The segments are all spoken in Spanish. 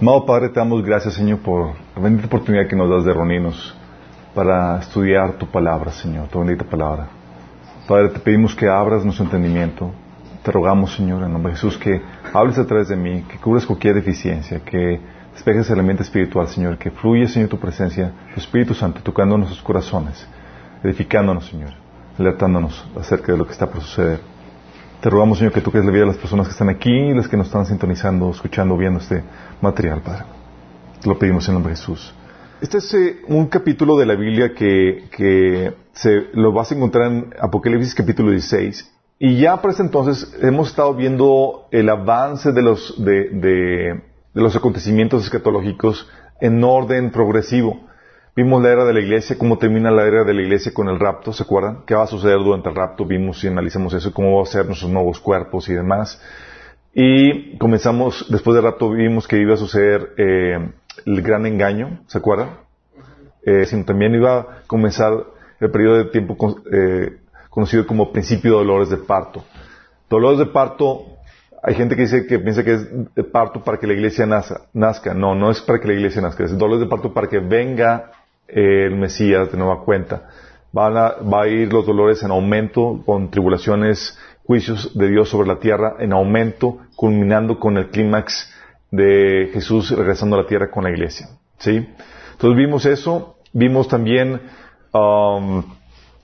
Amado Padre, te damos gracias, Señor, por la bendita oportunidad que nos das de reunirnos para estudiar tu palabra, Señor, tu bendita palabra. Padre, te pedimos que abras nuestro entendimiento. Te rogamos, Señor, en nombre de Jesús, que hables a través de mí, que cubres cualquier deficiencia, que despejes el ambiente espiritual, Señor, que fluya, Señor, tu presencia, tu Espíritu Santo, tocando nuestros corazones, edificándonos, Señor, alertándonos acerca de lo que está por suceder. Te rogamos, Señor, que toques la vida de las personas que están aquí y las que nos están sintonizando, escuchando, viendo este material, Padre. Te lo pedimos en nombre de Jesús. Este es eh, un capítulo de la Biblia que, que se, lo vas a encontrar en Apocalipsis capítulo 16. Y ya para ese entonces hemos estado viendo el avance de los, de, de, de los acontecimientos escatológicos en orden progresivo. Vimos la era de la iglesia, cómo termina la era de la iglesia con el rapto, ¿se acuerdan? ¿Qué va a suceder durante el rapto? Vimos y analizamos eso, cómo va a ser nuestros nuevos cuerpos y demás. Y comenzamos, después del rapto vimos que iba a suceder eh, el gran engaño, ¿se acuerdan? Eh, sino también iba a comenzar el periodo de tiempo eh, conocido como principio de dolores de parto. Dolores de parto, hay gente que dice que piensa que es de parto para que la iglesia nazca. No, no es para que la iglesia nazca, es dolores de parto para que venga el Mesías de nueva cuenta. Van a, va a ir los dolores en aumento con tribulaciones, juicios de Dios sobre la tierra en aumento, culminando con el clímax de Jesús regresando a la tierra con la iglesia. ¿Sí? Entonces vimos eso, vimos también um,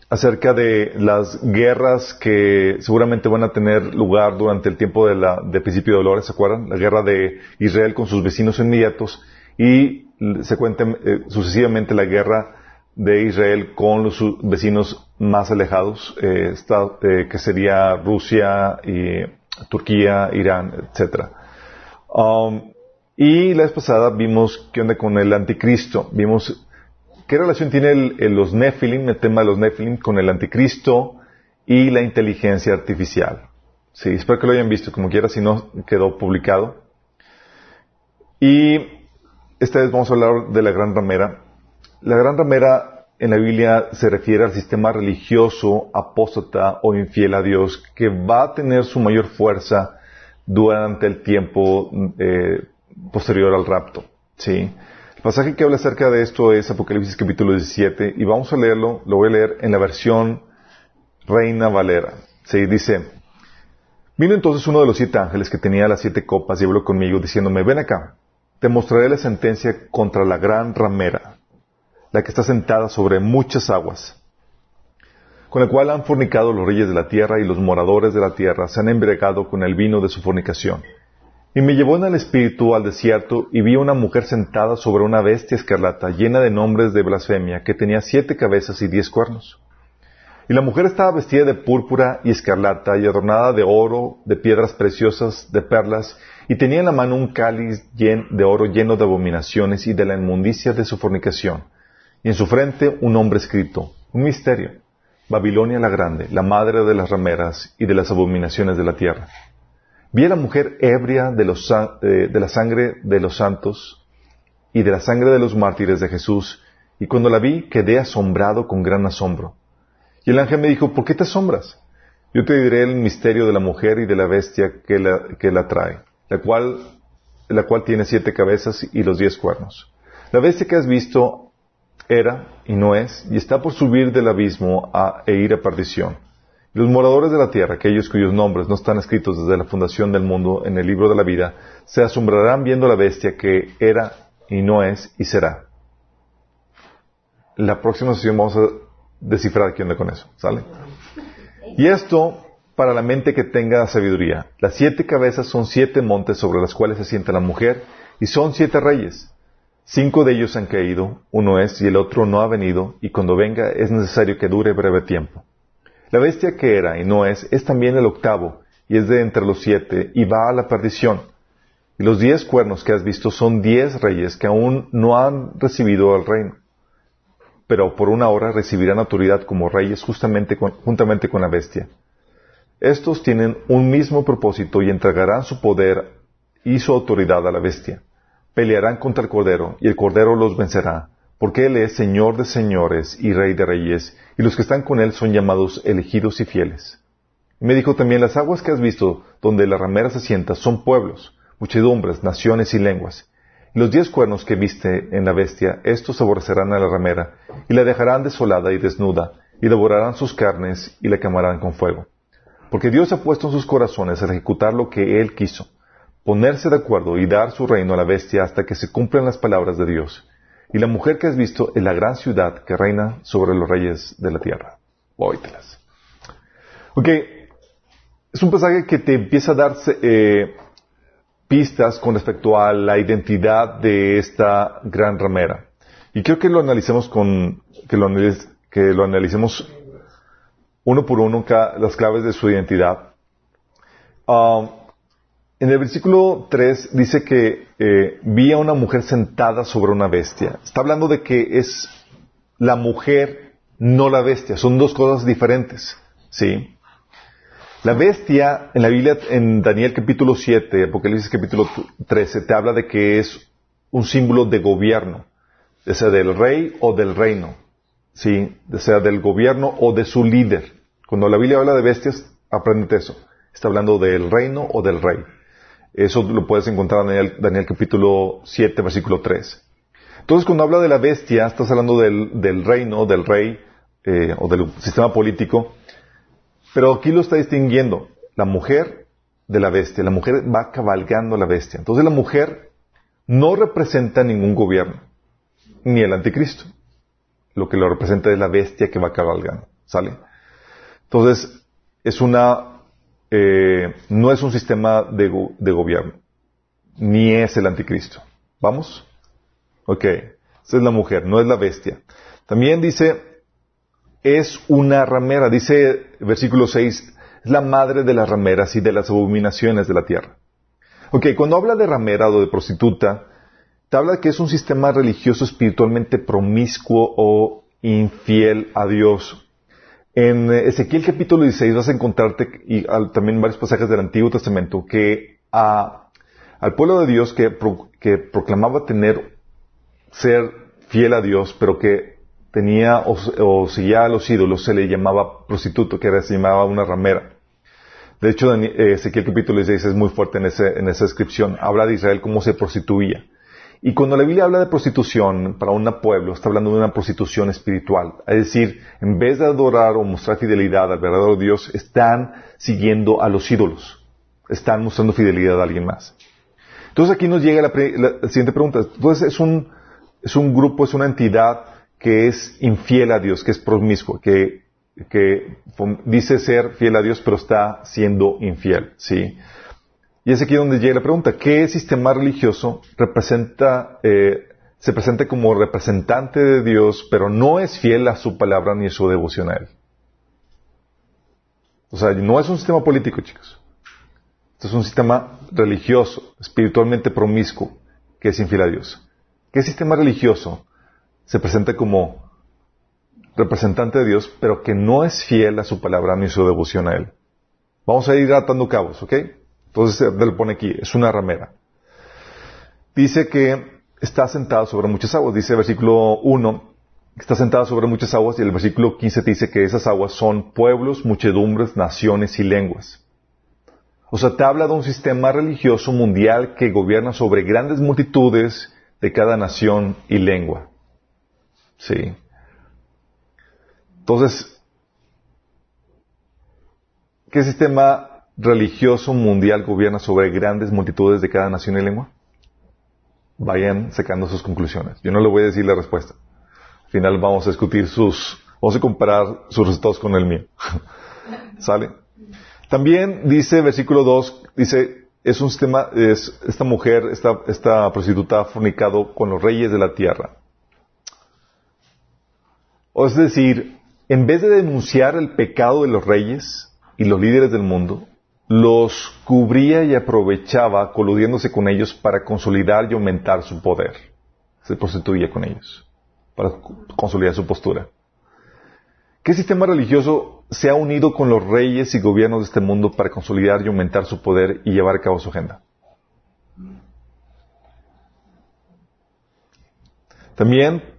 acerca de las guerras que seguramente van a tener lugar durante el tiempo de la, de principio de dolores, ¿se acuerdan? La guerra de Israel con sus vecinos inmediatos y se eh, sucesivamente la guerra de Israel con los vecinos más alejados, eh, eh, que sería Rusia, y Turquía, Irán, etcétera. Um, y la vez pasada vimos qué onda con el anticristo. Vimos qué relación tiene el, el, los Nephilim, el tema de los Nephilim, con el anticristo y la inteligencia artificial. Sí, espero que lo hayan visto como quiera, si no quedó publicado. Y esta vez vamos a hablar de la gran ramera. La gran ramera en la Biblia se refiere al sistema religioso apóstata o infiel a Dios que va a tener su mayor fuerza durante el tiempo eh, posterior al rapto. ¿sí? El pasaje que habla acerca de esto es Apocalipsis capítulo 17 y vamos a leerlo, lo voy a leer en la versión Reina Valera. ¿sí? Dice, vino entonces uno de los siete ángeles que tenía las siete copas y habló conmigo diciéndome, ven acá, te mostraré la sentencia contra la gran ramera, la que está sentada sobre muchas aguas, con la cual han fornicado los reyes de la tierra y los moradores de la tierra se han embriagado con el vino de su fornicación. Y me llevó en el espíritu al desierto y vi una mujer sentada sobre una bestia escarlata llena de nombres de blasfemia que tenía siete cabezas y diez cuernos. Y la mujer estaba vestida de púrpura y escarlata y adornada de oro, de piedras preciosas, de perlas, y tenía en la mano un cáliz de oro lleno de abominaciones y de la inmundicia de su fornicación. Y en su frente un nombre escrito, un misterio, Babilonia la grande, la madre de las rameras y de las abominaciones de la tierra. Vi a la mujer ebria de, los, eh, la sangre de los santos y de la sangre de los mártires de Jesús, y cuando la vi quedé asombrado con gran asombro. Y el ángel me dijo, ¿por qué te asombras? Yo te diré el misterio de la mujer y de la bestia que la, que la trae, la cual, la cual tiene siete cabezas y los diez cuernos. La bestia que has visto era y no es, y está por subir del abismo e ir a perdición. Los moradores de la tierra, aquellos cuyos nombres no están escritos desde la fundación del mundo en el libro de la vida, se asombrarán viendo la bestia que era y no es y será. La próxima sesión vamos a descifrar qué onda con eso, ¿sale? Y esto para la mente que tenga sabiduría. Las siete cabezas son siete montes sobre las cuales se sienta la mujer y son siete reyes. Cinco de ellos han caído, uno es y el otro no ha venido, y cuando venga es necesario que dure breve tiempo. La bestia que era y no es es también el octavo, y es de entre los siete, y va a la perdición. Y los diez cuernos que has visto son diez reyes que aún no han recibido el reino. Pero por una hora recibirán autoridad como reyes justamente juntamente con la bestia. Estos tienen un mismo propósito y entregarán su poder y su autoridad a la bestia. Pelearán contra el Cordero, y el Cordero los vencerá, porque Él es Señor de señores y Rey de reyes, y los que están con Él son llamados elegidos y fieles. me dijo también, las aguas que has visto, donde la ramera se sienta, son pueblos, muchedumbres, naciones y lenguas. Y los diez cuernos que viste en la bestia, estos aborrecerán a la ramera, y la dejarán desolada y desnuda, y devorarán sus carnes, y la quemarán con fuego. Porque Dios ha puesto en sus corazones a ejecutar lo que Él quiso, ponerse de acuerdo y dar su reino a la bestia hasta que se cumplan las palabras de Dios. Y la mujer que has visto es la gran ciudad que reina sobre los reyes de la tierra. Oítelas. Ok, es un pasaje que te empieza a dar eh, pistas con respecto a la identidad de esta gran ramera. Y quiero que lo analicemos con, que lo, que lo analicemos uno por uno las claves de su identidad. Um, en el versículo 3 dice que eh, vi a una mujer sentada sobre una bestia. Está hablando de que es la mujer, no la bestia. Son dos cosas diferentes. ¿Sí? La bestia en la Biblia, en Daniel capítulo 7, Apocalipsis capítulo 13, te habla de que es un símbolo de gobierno, ya sea del rey o del reino, ¿sí? ya sea del gobierno o de su líder. Cuando la Biblia habla de bestias, aprende eso. Está hablando del reino o del rey. Eso lo puedes encontrar en Daniel, capítulo 7, versículo 3. Entonces, cuando habla de la bestia, estás hablando del, del reino, del rey eh, o del sistema político pero aquí lo está distinguiendo la mujer de la bestia. La mujer va cabalgando a la bestia. Entonces la mujer no representa ningún gobierno, ni el anticristo. Lo que lo representa es la bestia que va cabalgando. ¿Sale? Entonces, es una, eh, no es un sistema de, de, gobierno, ni es el anticristo. ¿Vamos? Ok. Esa es la mujer, no es la bestia. También dice es una ramera. Dice versículo 6, es la madre de las rameras y de las abominaciones de la tierra. Ok, cuando habla de ramera o de prostituta, te habla de que es un sistema religioso espiritualmente promiscuo o infiel a Dios. En Ezequiel capítulo 16 vas a encontrarte, y también varios pasajes del Antiguo Testamento, que al pueblo de Dios que, proclamaba tener, ser fiel a Dios, pero que tenía o, seguía a los ídolos, se le llamaba prostituto, que era, se llamaba una ramera. De hecho, eh, Ezequiel capítulo 16 es muy fuerte en, en esa descripción. Habla de Israel cómo se prostituía. Y cuando la Biblia habla de prostitución para un pueblo, está hablando de una prostitución espiritual. Es decir, en vez de adorar o mostrar fidelidad al verdadero Dios, están siguiendo a los ídolos. Están mostrando fidelidad a alguien más. Entonces aquí nos llega la, la siguiente pregunta. Entonces es un, es un grupo, es una entidad que es infiel a Dios, que es promiscuo, que, dice ser fiel a Dios, pero está siendo infiel, ¿sí? Y es aquí donde llega la pregunta, ¿qué sistema religioso eh, se presenta como representante de Dios, pero no es fiel a su palabra ni a su devoción a Él? O sea, no es un sistema político, chicos. Esto es un sistema religioso, espiritualmente promiscuo, que es infiel a Dios. ¿Qué sistema religioso se presenta como representante de Dios, pero que no es fiel a su palabra ni su devoción a Él. Vamos a ir atando cabos, ¿ok? Entonces él pone aquí, es una ramera. Dice que está sentado sobre muchas aguas. Dice el versículo 1, está sentado sobre muchas aguas y el versículo 15 dice que esas aguas son pueblos, muchedumbres, naciones y lenguas. O sea, te habla de un sistema religioso mundial que gobierna sobre grandes multitudes de cada nación y lengua. Sí. Entonces, ¿qué sistema religioso mundial gobierna sobre grandes multitudes de cada nación y lengua? Vayan sacando sus conclusiones. Yo no le voy a decir la respuesta. Al final vamos a discutir sus, vamos a comparar sus resultados con el mío. ¿Sale? También dice, versículo 2, dice, es un sistema, es, esta mujer, esta, esta prostituta ha fornicado con los reyes de la tierra. O es decir, en vez de denunciar el pecado de los reyes y los líderes del mundo, los cubría y aprovechaba coludiéndose con ellos para consolidar y aumentar su poder. Se prostituía con ellos para consolidar su postura. ¿Qué sistema religioso se ha unido con los reyes y gobiernos de este mundo para consolidar y aumentar su poder y llevar a cabo su agenda? También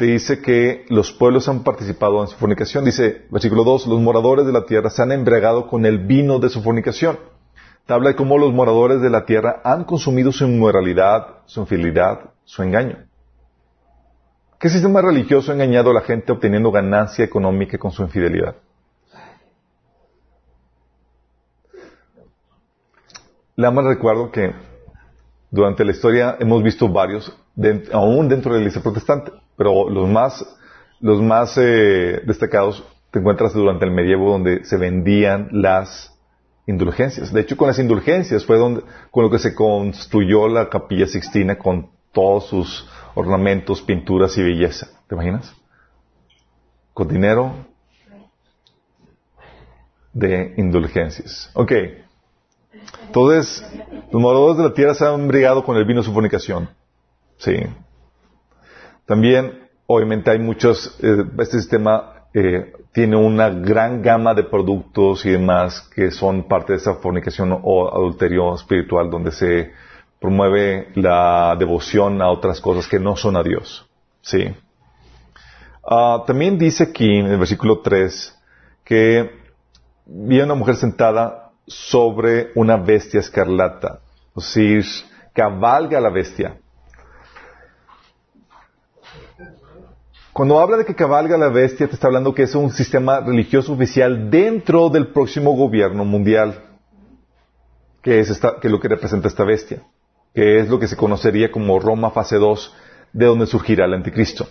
te dice que los pueblos han participado en su fornicación. Dice, versículo 2, los moradores de la tierra se han embriagado con el vino de su fornicación. te habla de cómo los moradores de la tierra han consumido su inmoralidad, su infidelidad, su engaño. ¿Qué sistema religioso ha engañado a la gente obteniendo ganancia económica con su infidelidad? La más recuerdo que durante la historia hemos visto varios, aún dentro de la iglesia protestante, pero los más, los más eh, destacados te encuentras durante el medievo donde se vendían las indulgencias. De hecho, con las indulgencias fue donde, con lo que se construyó la capilla sixtina con todos sus ornamentos, pinturas y belleza. ¿Te imaginas? Con dinero de indulgencias. Ok. Entonces, los moradores de la tierra se han brigado con el vino de su fornicación. Sí. También, obviamente, hay muchos, eh, este sistema eh, tiene una gran gama de productos y demás que son parte de esa fornicación o adulterio espiritual donde se promueve la devoción a otras cosas que no son a Dios. Sí. Ah, también dice aquí en el versículo 3 que vi una mujer sentada sobre una bestia escarlata. Es decir, cabalga la bestia. Cuando habla de que cabalga la bestia, te está hablando que es un sistema religioso oficial dentro del próximo gobierno mundial, que es, esta, que es lo que representa esta bestia, que es lo que se conocería como Roma fase 2, de donde surgirá el anticristo.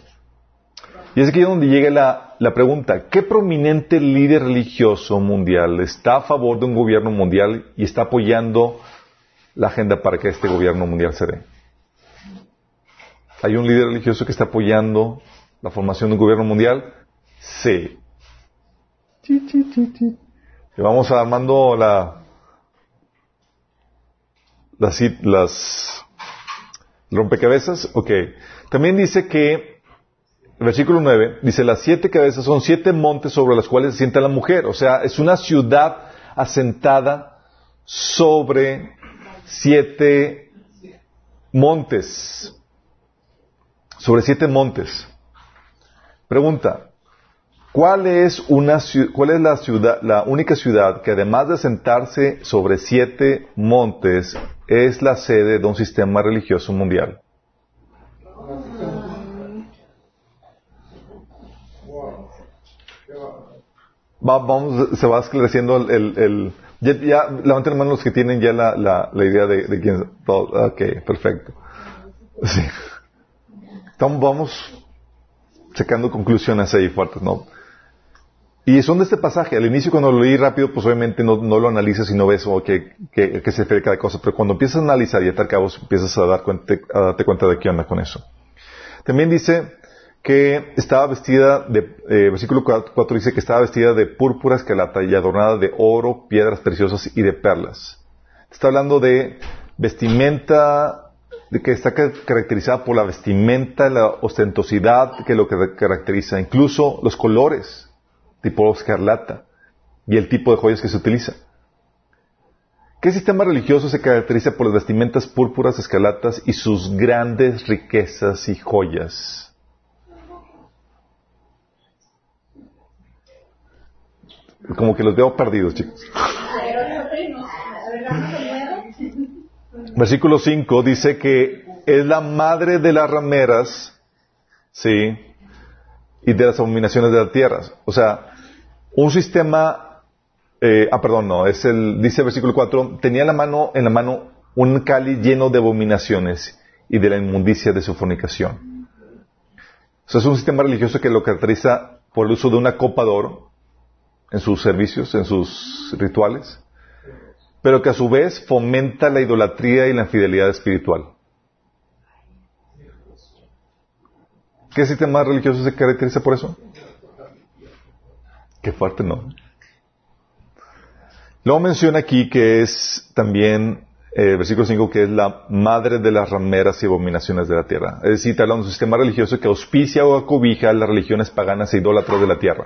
Y es aquí donde llega la, la pregunta, ¿qué prominente líder religioso mundial está a favor de un gobierno mundial y está apoyando la agenda para que este gobierno mundial se dé? ¿Hay un líder religioso que está apoyando la formación de un gobierno mundial? Sí. Y vamos armando la, las, las rompecabezas. Ok. También dice que, versículo 9, dice, las siete cabezas son siete montes sobre los cuales se sienta la mujer. O sea, es una ciudad asentada sobre siete montes. Sobre siete montes. Pregunta, ¿cuál es, una, cuál es la, ciudad, la única ciudad que además de sentarse sobre siete montes es la sede de un sistema religioso mundial? vamos, se va esclareciendo el, ya, levanten las manos los que tienen ya la, la, la idea de, de quién, ok, perfecto. Sí. Entonces vamos sacando conclusiones ahí fuertes, ¿no? Y son de este pasaje. Al inicio cuando lo leí rápido, pues obviamente no, lo analizas y no ves o que, que, se refiere cada cosa. Pero cuando empiezas a analizar y a cabo, empiezas a, dar cuenta, a darte cuenta de qué onda con eso. También dice que estaba vestida de, eh, versículo 4 dice que estaba vestida de púrpura escalata y adornada de oro, piedras preciosas y de perlas. Está hablando de vestimenta que está caracterizada por la vestimenta, la ostentosidad que lo que caracteriza, incluso los colores, tipo escarlata, y el tipo de joyas que se utiliza. ¿Qué sistema religioso se caracteriza por las vestimentas púrpuras, escarlatas y sus grandes riquezas y joyas? Como que los veo perdidos, chicos. Versículo 5 dice que es la madre de las rameras, ¿sí? Y de las abominaciones de la tierra. O sea, un sistema, eh, ah, perdón, no, es el, dice el versículo 4, tenía en la mano, en la mano un cáliz lleno de abominaciones y de la inmundicia de su fornicación. O sea, es un sistema religioso que lo caracteriza por el uso de una copa de oro en sus servicios, en sus rituales pero que a su vez fomenta la idolatría y la infidelidad espiritual. ¿Qué sistema religioso se caracteriza por eso? Qué fuerte, ¿no? Luego menciona aquí que es también, eh, versículo 5, que es la madre de las rameras y abominaciones de la tierra. Es decir, habla de un sistema religioso que auspicia o acobija las religiones paganas e idólatras de la tierra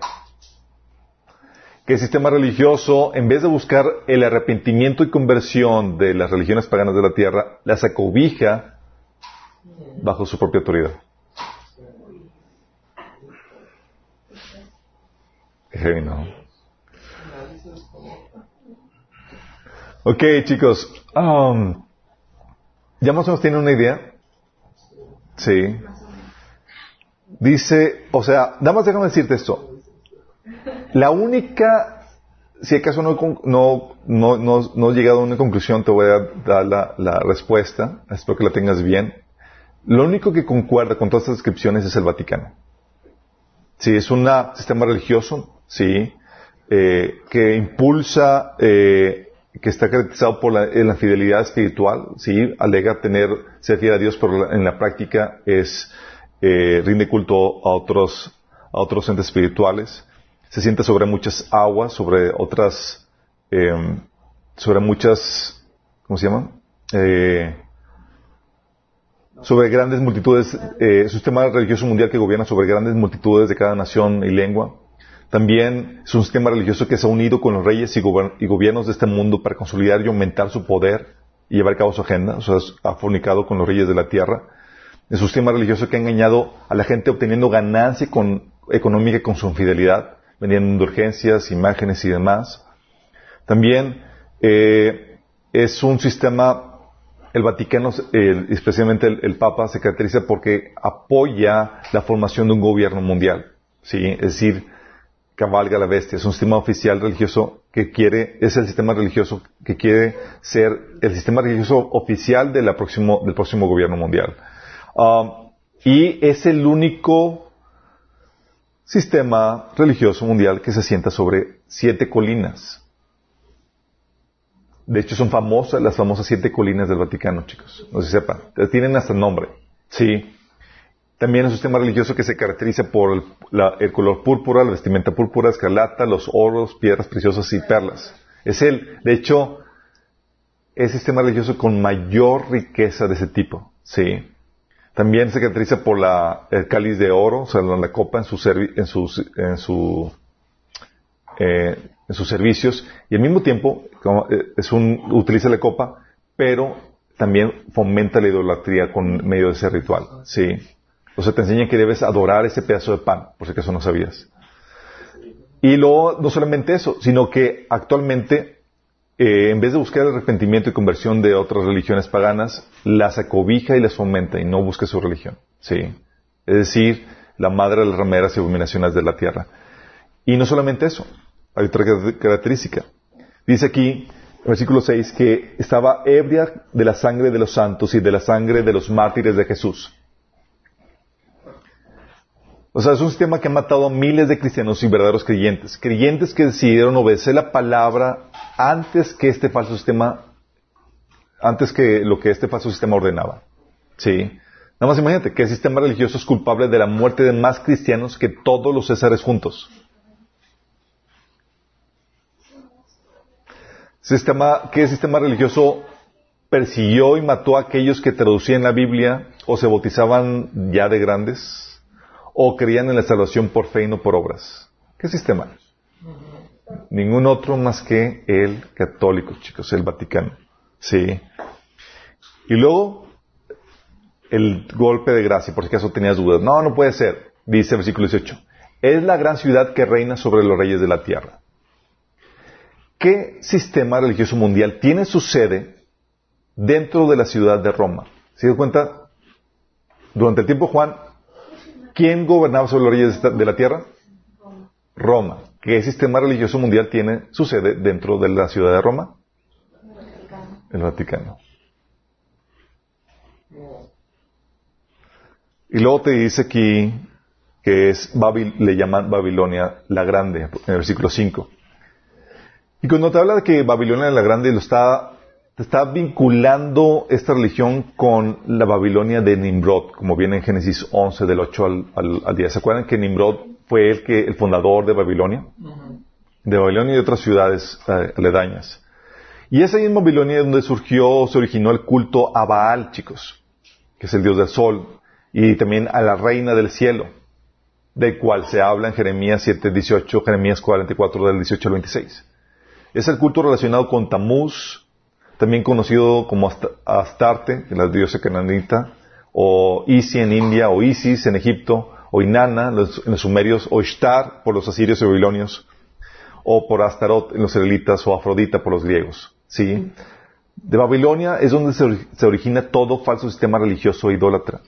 que el sistema religioso, en vez de buscar el arrepentimiento y conversión de las religiones paganas de la tierra, las acobija bajo su propia autoridad. Ok, chicos. Um, ¿Ya más o menos tienen una idea? Sí. Dice, o sea, nada más déjame decirte esto. La única, si acaso no, no, no, no, no he llegado a una conclusión, te voy a dar la, respuesta. Espero que la tengas bien. Lo único que concuerda con todas estas descripciones es el Vaticano. Sí, es un sistema religioso, sí, eh, que impulsa, eh, que está caracterizado por la, fidelidad espiritual, sí, alega tener, ser fiel a Dios, pero en la práctica es, eh, rinde culto a otros, a otros entes espirituales, se siente sobre muchas aguas, sobre otras, em, sobre muchas, ¿cómo se llama? Eh, sobre grandes multitudes, eh, sistema religioso mundial que gobierna sobre grandes multitudes de cada nación y lengua. También es un sistema religioso que se ha unido con los reyes y, gobiernos de este mundo para consolidar y aumentar su poder y llevar a cabo su agenda. O sea, ha fornicado con los reyes de la tierra. Es un sistema religioso que ha engañado a la gente obteniendo ganancia económica con su infidelidad, vendiendo indulgencias, imágenes y demás. También eh, es un sistema el Vaticano, especialmente el, Papa, se caracteriza porque apoya la formación de un gobierno mundial. ¿sí? Es decir, cabalga la bestia. Es un sistema oficial religioso que quiere, es el sistema religioso que quiere ser el sistema religioso oficial de próximo, del próximo gobierno mundial. Um, y es el único sistema religioso mundial que se sienta sobre siete colinas. De hecho, son famosas las famosas siete colinas del Vaticano, chicos. No si sepan. Tienen hasta nombre. Sí. También es un sistema religioso que se caracteriza por el, color púrpura, la vestimenta púrpura, escarlata, los oros, piedras preciosas y perlas. Es el, de hecho, es el sistema religioso con mayor riqueza de ese tipo. Sí. También se caracteriza por la, el cáliz de oro, o sea, la copa en su, en su, en su eh, en sus servicios y al mismo tiempo eh, es un, utiliza la copa, pero también fomenta la idolatría con medio de ese ritual. ¿sí? O sea, te enseña que debes adorar ese pedazo de pan, por si acaso no sabías. Y luego, no solamente eso, sino que actualmente, eh, en vez de buscar el arrepentimiento y conversión de otras religiones paganas, las acobija y las fomenta y no busca su religión. ¿sí? Es decir, la madre de las rameras y abominaciones de la tierra. Y no solamente eso, hay otra característica. Dice aquí, versículo 6, que estaba ebria de la sangre de los santos y de la sangre de los mártires de Jesús. O sea, es un sistema que ha matado a miles de cristianos y verdaderos creyentes. Creyentes que decidieron obedecer la palabra antes que este falso sistema, antes que lo que este falso sistema ordenaba. Sí. Nada más imagínate que sistema religioso es culpable de la muerte de más cristianos que todos los césares juntos. Sistema, ¿Qué sistema religioso persiguió y mató a aquellos que traducían la Biblia o se bautizaban ya de grandes o creían en la salvación por fe y no por obras? ¿Qué sistema? Ningún otro más que el católico, chicos, el Vaticano. Sí. Y luego, el golpe de gracia, por si acaso tenías dudas. No, no puede ser. Dice el versículo 18. Es la gran ciudad que reina sobre los reyes de la tierra. ¿Qué sistema religioso mundial tiene su sede dentro de la ciudad de Roma? ¿Se dan cuenta? Durante el tiempo Juan, ¿quién gobernaba sobre los reyes de la tierra? Roma. ¿Qué sistema religioso mundial tiene su sede dentro de la ciudad de Roma? El Vaticano. Y luego te dice aquí que es le llaman Babilonia la Grande, en el versículo 5. Y cuando te habla de que Babilonia la Grande lo está, está vinculando esta religión con la Babilonia de Nimrod, como viene en Génesis 11 del 8 al, 10. ¿Se acuerdan que Nimrod fue el, que, el fundador de Babilonia? De Babilonia y de otras ciudades eh, aledañas. Y esa misma Babilonia es donde surgió, se originó el culto a Baal, chicos, que es el dios del sol, y también a la reina del cielo, del cual se habla en Jeremías 7, 18, Jeremías 44 del 18 al 26. Es el culto relacionado con Tamuz, también conocido como Astarte, la diosa cananita, o Isi en India, o Isis en Egipto, o Inanna en los, sumerios, o Ishtar por los asirios y babilonios, o por Astarot en los israelitas, o Afrodita por los griegos. ¿sí? De Babilonia es donde se, origina todo falso sistema religioso e idólatra.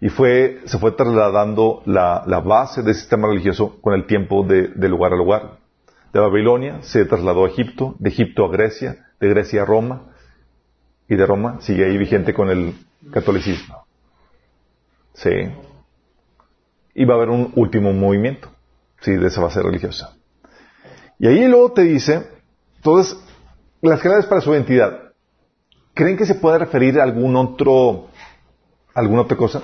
Y fue, se fue trasladando la, base del sistema religioso con el tiempo de, de, lugar a lugar. De Babilonia se trasladó a Egipto, de Egipto a Grecia, de Grecia a Roma, y de Roma sigue ahí vigente con el catolicismo. Sí. Y va a haber un último movimiento, sí, de esa base religiosa. Y ahí luego te dice, entonces, las claves para su identidad. ¿Creen que se puede referir a algún otro, alguna otra cosa?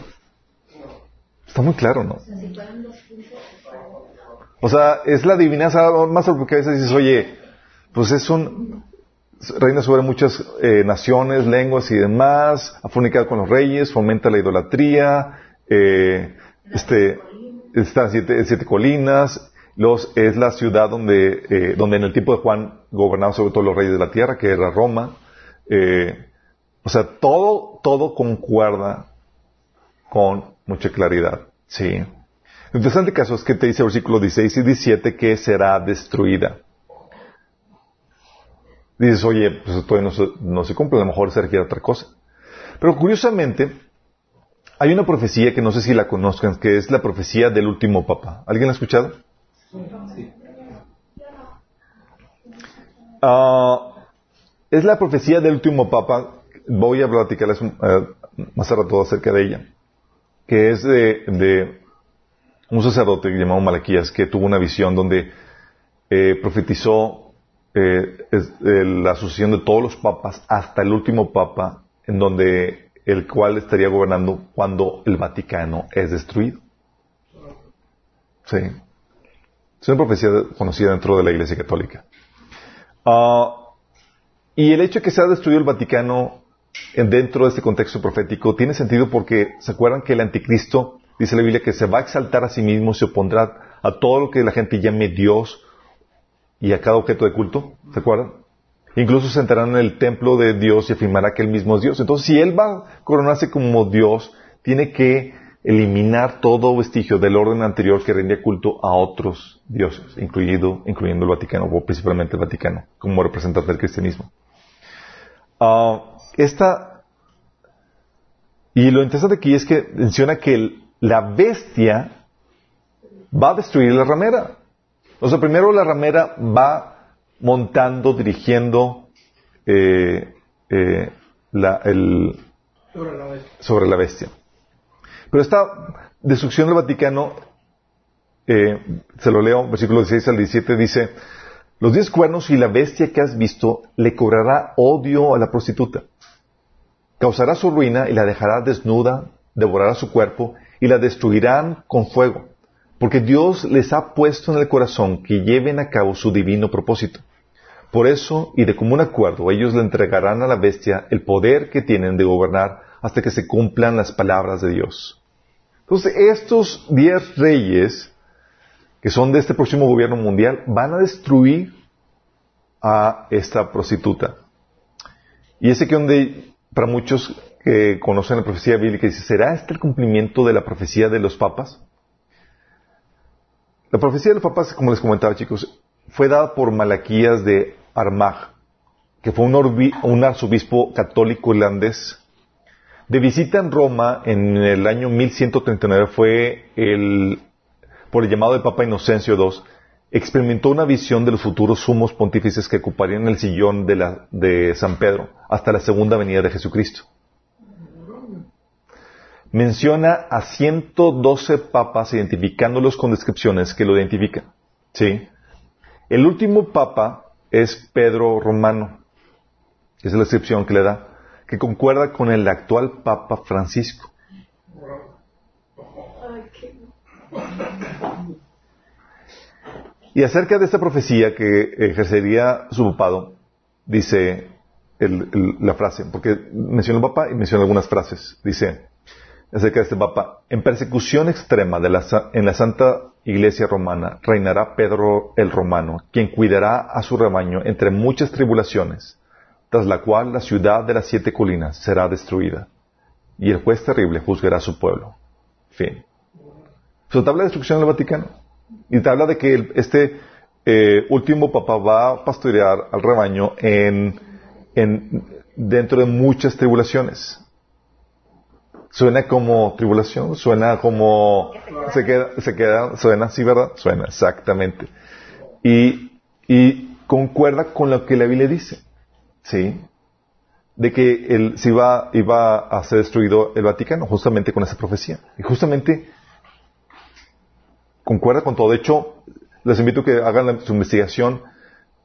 Está muy claro, ¿no? O sea, es la adivinanza más porque a veces dices, oye, pues es un, reina sobre muchas eh, naciones, lenguas y demás, ha fornicado con los reyes, fomenta la idolatría, eh, este, está siete, siete, colinas, los, es la ciudad donde, eh, donde en el tiempo de Juan gobernaban sobre todo los reyes de la tierra, que era Roma, o sea, todo, todo concuerda con mucha claridad. Sí. Lo interesante caso es que te dice el versículo 16 y 17 que será destruida. Dices, oye, pues esto no se, no se cumple, a lo mejor se requiere otra cosa. Pero curiosamente, hay una profecía que no sé si la conozcan, que es la profecía del último papa. ¿Alguien la ha escuchado? Sí. Ah, es la profecía del último papa voy a platicarles uh, más a rato acerca de ella, que es de, un sacerdote llamado Malaquías que tuvo una visión donde eh, profetizó eh, la sucesión de todos los papas hasta el último papa, en donde el cual estaría gobernando cuando el Vaticano es destruido. Sí. Es una profecía conocida dentro de la Iglesia Católica. Ah, y el hecho de que se ha destruido el Vaticano dentro de este contexto profético tiene sentido porque se acuerdan que el anticristo, dice la Biblia, que se va a exaltar a sí mismo, se opondrá a todo lo que la gente llame Dios y a cada objeto de culto, ¿se acuerdan? Incluso se sentará en el templo de Dios y afirmará que él mismo es Dios. Entonces, si él va a coronarse como Dios, tiene que eliminar todo vestigio del orden anterior que rendía culto a otros dioses, incluido, incluyendo el Vaticano, o principalmente el Vaticano, como representante del cristianismo. Uh, esta, y lo interesante aquí es que menciona que la bestia va a destruir la ramera. O sea, primero la ramera va montando, dirigiendo eh, eh, el, sobre, la sobre, la bestia. Pero esta destrucción del Vaticano, eh, se lo leo, versículo 16 al 17, dice, los diez cuernos y la bestia que has visto le cobrará odio a la prostituta. Causará su ruina y la dejará desnuda, devorará su cuerpo y la destruirán con fuego, porque Dios les ha puesto en el corazón que lleven a cabo su divino propósito. Por eso, y de común acuerdo, ellos le entregarán a la bestia el poder que tienen de gobernar hasta que se cumplan las palabras de Dios. Entonces, estos diez reyes, que son de este próximo gobierno mundial, van a destruir a esta prostituta. Y ese que donde para muchos que conocen la profecía bíblica, dice, ¿será este el cumplimiento de la profecía de los papas? La profecía de los como les comentaba chicos, fue dada por Malaquías de Armagh, que fue un, arzobispo católico irlandés. De visita en Roma en el año 1139 fue el, por el llamado de Papa Inocencio II, experimentó una visión de los futuros sumos pontífices que ocuparían el sillón de, la, de San Pedro hasta la segunda venida de Jesucristo. Menciona a 112 papas identificándolos con descripciones que lo identifican. ¿Sí? El último papa es Pedro Romano. Esa es la descripción que le da, que concuerda con el actual papa Francisco. Y acerca de esta profecía que ejercería su papado, dice la frase, porque menciona el papá y menciona algunas frases. Dice acerca de este papá, en persecución extrema de la, en la Santa Iglesia Romana reinará Pedro el Romano, quien cuidará a su rebaño entre muchas tribulaciones, tras la cual la ciudad de las siete colinas será destruida, y el juez terrible juzgará a su pueblo. Fin. ¿Se habla de destrucción del Vaticano? Y te habla de que este eh, último papá va a pastorear al rebaño en en, dentro de muchas tribulaciones. Suena como tribulación, suena como se queda, se queda, suena así, ¿verdad? Suena, exactamente. Y, y concuerda con lo que la Biblia dice, ¿sí? De que el, se iba, iba a ser destruido el Vaticano, justamente con esa profecía. Y justamente concuerda con todo. De hecho, les invito a que hagan su investigación,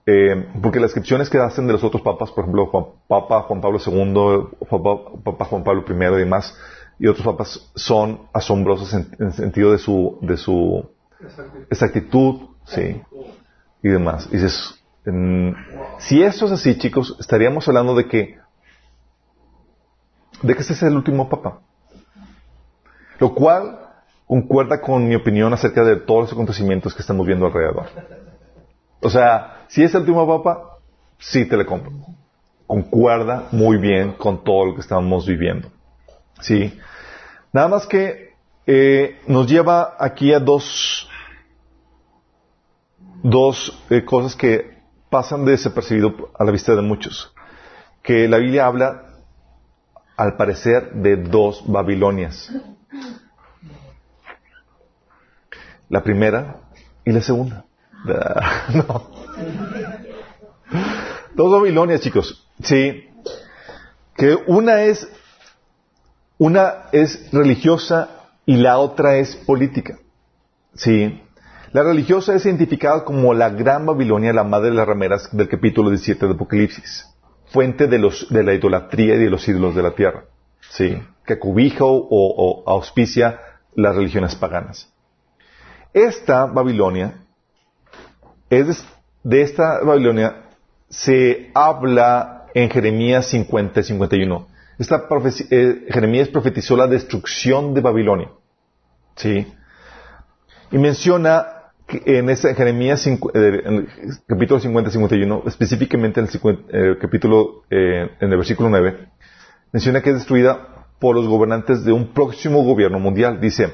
eh, porque las inscripciones que hacen de los otros papas, por ejemplo, Papa Juan Pablo II, Papa, Juan Pablo I y demás, y otros papas son asombrosos en, el sentido de su, de su exactitud, sí, y demás. Y dices, si eso es así, chicos, estaríamos hablando de que, de que ese es el último papa. Lo cual concuerda con mi opinión acerca de todos los acontecimientos que estamos viendo alrededor. O sea, si es el último papa, sí te le compro. Concuerda muy bien con todo lo que estamos viviendo. Sí. Nada más que eh, nos lleva aquí a dos, dos eh, cosas que pasan desapercibido a la vista de muchos. Que la Biblia habla, al parecer, de dos Babilonias. La primera y la segunda. no. Dos Babilonias, chicos. Sí. Que una es, una es religiosa y la otra es política. Sí. La religiosa es identificada como la gran Babilonia, la madre de las rameras del capítulo 17 de Apocalipsis, fuente de, los, de la idolatría y de los ídolos de la tierra, ¿sí? que cobija o auspicia las religiones paganas. Esta Babilonia, es de esta Babilonia se habla en Jeremías 50 y 51. Esta eh, Jeremías profetizó la destrucción de Babilonia. ¿Sí? Y menciona en ese Jeremías eh, capítulo 50 y 51, específicamente en el eh, capítulo, en el versículo 9, menciona que es destruida por los gobernantes de un próximo gobierno mundial. Dice,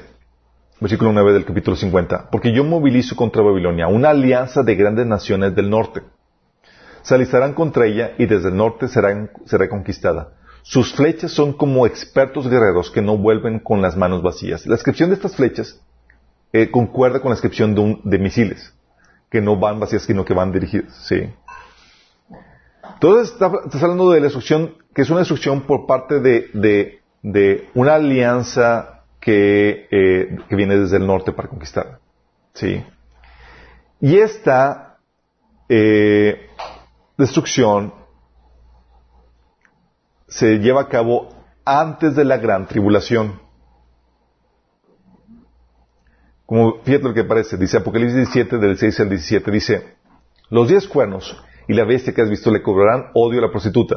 versículo 9 del capítulo 50, porque yo movilizo contra Babilonia una alianza de grandes naciones del norte. Se contra ella y desde el norte será, será conquistada. Sus flechas son como expertos guerreros que no vuelven con las manos vacías. La descripción de estas flechas eh, concuerda con la descripción de, de, misiles, que no van vacías, sino que van dirigidas. Sí. Entonces, estás hablando de la destrucción, que es una destrucción por parte de, de, de una alianza que, eh, que viene desde el norte para conquistar. ¿Sí? Y esta eh, destrucción se lleva a cabo antes de la gran tribulación. Como fíjate lo que parece, dice Apocalipsis 17 del 6 al 17, dice, los diez cuernos y la bestia que has visto le cobrarán odio a la prostituta.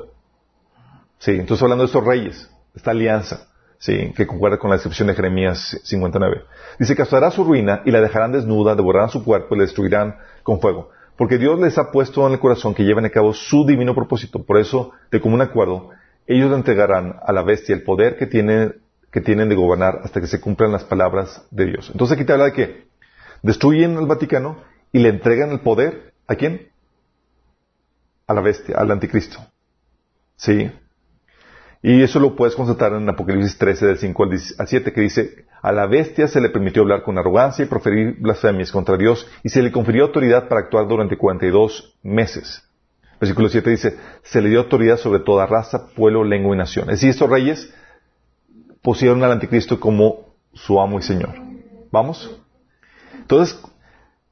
Sí, entonces hablando de estos reyes, esta alianza. Sí, que concuerda con la descripción de Jeremías 59. Dice que causará su ruina y la dejarán desnuda, devorarán su cuerpo y la destruirán con fuego. Porque Dios les ha puesto en el corazón que lleven a cabo su divino propósito. Por eso, de común acuerdo, ellos le entregarán a la bestia el poder que tienen, de gobernar hasta que se cumplan las palabras de Dios. Entonces aquí te habla de que destruyen al Vaticano y le entregan el poder a quién? A la bestia, al anticristo. ¿Sí? Y eso lo puedes constatar en Apocalipsis 13, del 5 al 7, que dice, a la bestia se le permitió hablar con arrogancia y proferir blasfemias contra Dios, y se le confirió autoridad para actuar durante 42 meses. Versículo 7 dice, se le dio autoridad sobre toda raza, pueblo, lengua y nación. Es decir, estos reyes pusieron al anticristo como su amo y señor. ¿Vamos? Entonces,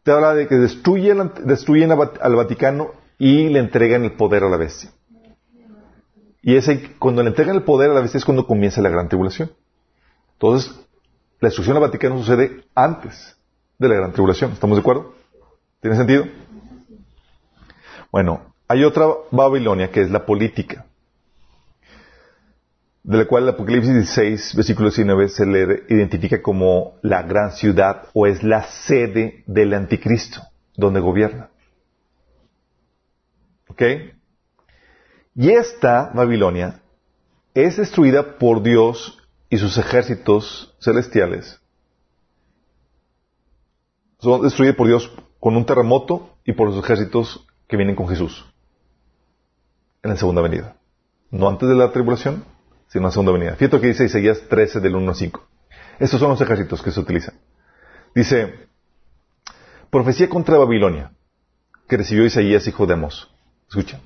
te habla de que destruyen, al Vaticano y le entregan el poder a la bestia. Y ese, cuando le entregan el poder a la bestia es cuando comienza la gran tribulación. Entonces, la destrucción del Vaticano sucede antes de la gran tribulación. ¿Estamos de acuerdo? ¿Tiene sentido? Bueno, hay otra Babilonia que es la política, de la cual el Apocalipsis 16, versículo 19, se le identifica como la gran ciudad o es la sede del anticristo, donde gobierna. ¿Ok? Y esta Babilonia es destruida por Dios y sus ejércitos celestiales. Son destruidas por Dios con un terremoto y por los ejércitos que vienen con Jesús. En la segunda venida. No antes de la tribulación, sino en la segunda venida. Fíjate que dice Isaías 13 del 1 al 5. Estos son los ejércitos que se utilizan. Dice, profecía contra Babilonia, que recibió Isaías hijo de Amos. Escuchen.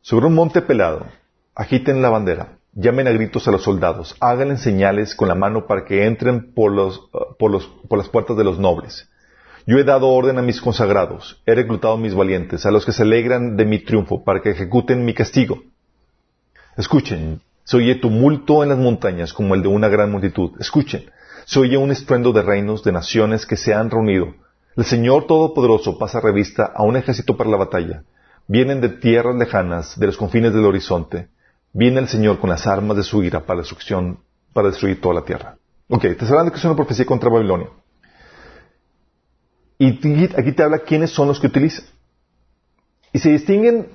Sobre un monte pelado, agiten la bandera, llamen a gritos a los soldados, háganle señales con la mano para que entren por, los, por, los, por las puertas de los nobles. Yo he dado orden a mis consagrados, he reclutado a mis valientes, a los que se alegran de mi triunfo, para que ejecuten mi castigo. Escuchen, se oye tumulto en las montañas como el de una gran multitud. Escuchen, se oye un estruendo de reinos, de naciones que se han reunido. El Señor Todopoderoso pasa revista a un ejército para la batalla. Vienen de tierras lejanas, de los confines del horizonte. Viene el Señor con las armas de su ira para destrucción, para destruir toda la tierra. Ok, te estoy hablando que es una profecía contra Babilonia. Y aquí te habla quiénes son los que utilizan. Y se distinguen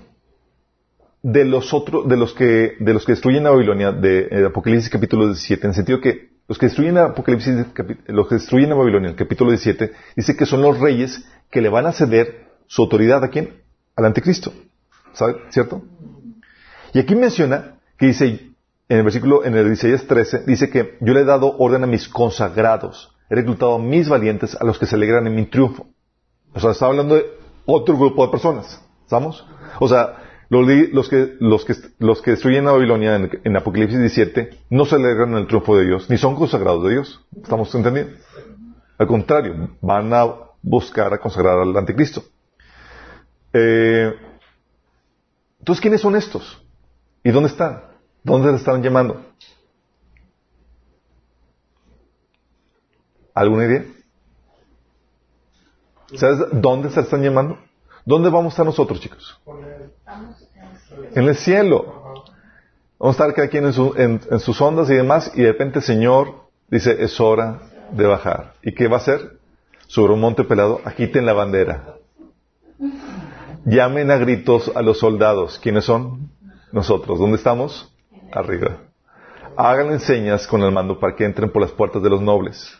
de los otros, de los que, de los que destruyen a Babilonia, de, eh, Apocalipsis capítulo 17, en el sentido que los que destruyen a Apocalipsis, los que destruyen a Babilonia, el capítulo 17, dice que son los reyes que le van a ceder su autoridad a quién? Al anticristo. ¿Sabe? ¿Cierto? Y aquí menciona que dice, en el versículo, en el Isaías 13, dice que yo le he dado orden a mis consagrados he reclutado a mis valientes, a los que se alegran en mi triunfo. O sea, está hablando de otro grupo de personas. ¿Estamos? O sea, los, que, los, que, los que destruyen a Babilonia en, Apocalipsis 17 no se alegran en el triunfo de Dios, ni son consagrados de Dios. ¿Estamos entendiendo? Al contrario, van a buscar a consagrar al anticristo. Eh, entonces, ¿quiénes son estos? ¿Y dónde están? ¿Dónde le están llamando? ¿Alguna idea? ¿Sabes dónde se están llamando? ¿Dónde vamos a estar nosotros, chicos? En el cielo. Vamos a estar cada quien en, sus ondas y demás, y de repente el Señor dice, es hora de bajar. ¿Y qué va a hacer? Sobre un monte pelado, agiten la bandera. Llamen a gritos a los soldados. ¿Quiénes son? Nosotros. ¿Dónde estamos? Arriba. Hagan señas con el mando para que entren por las puertas de los nobles.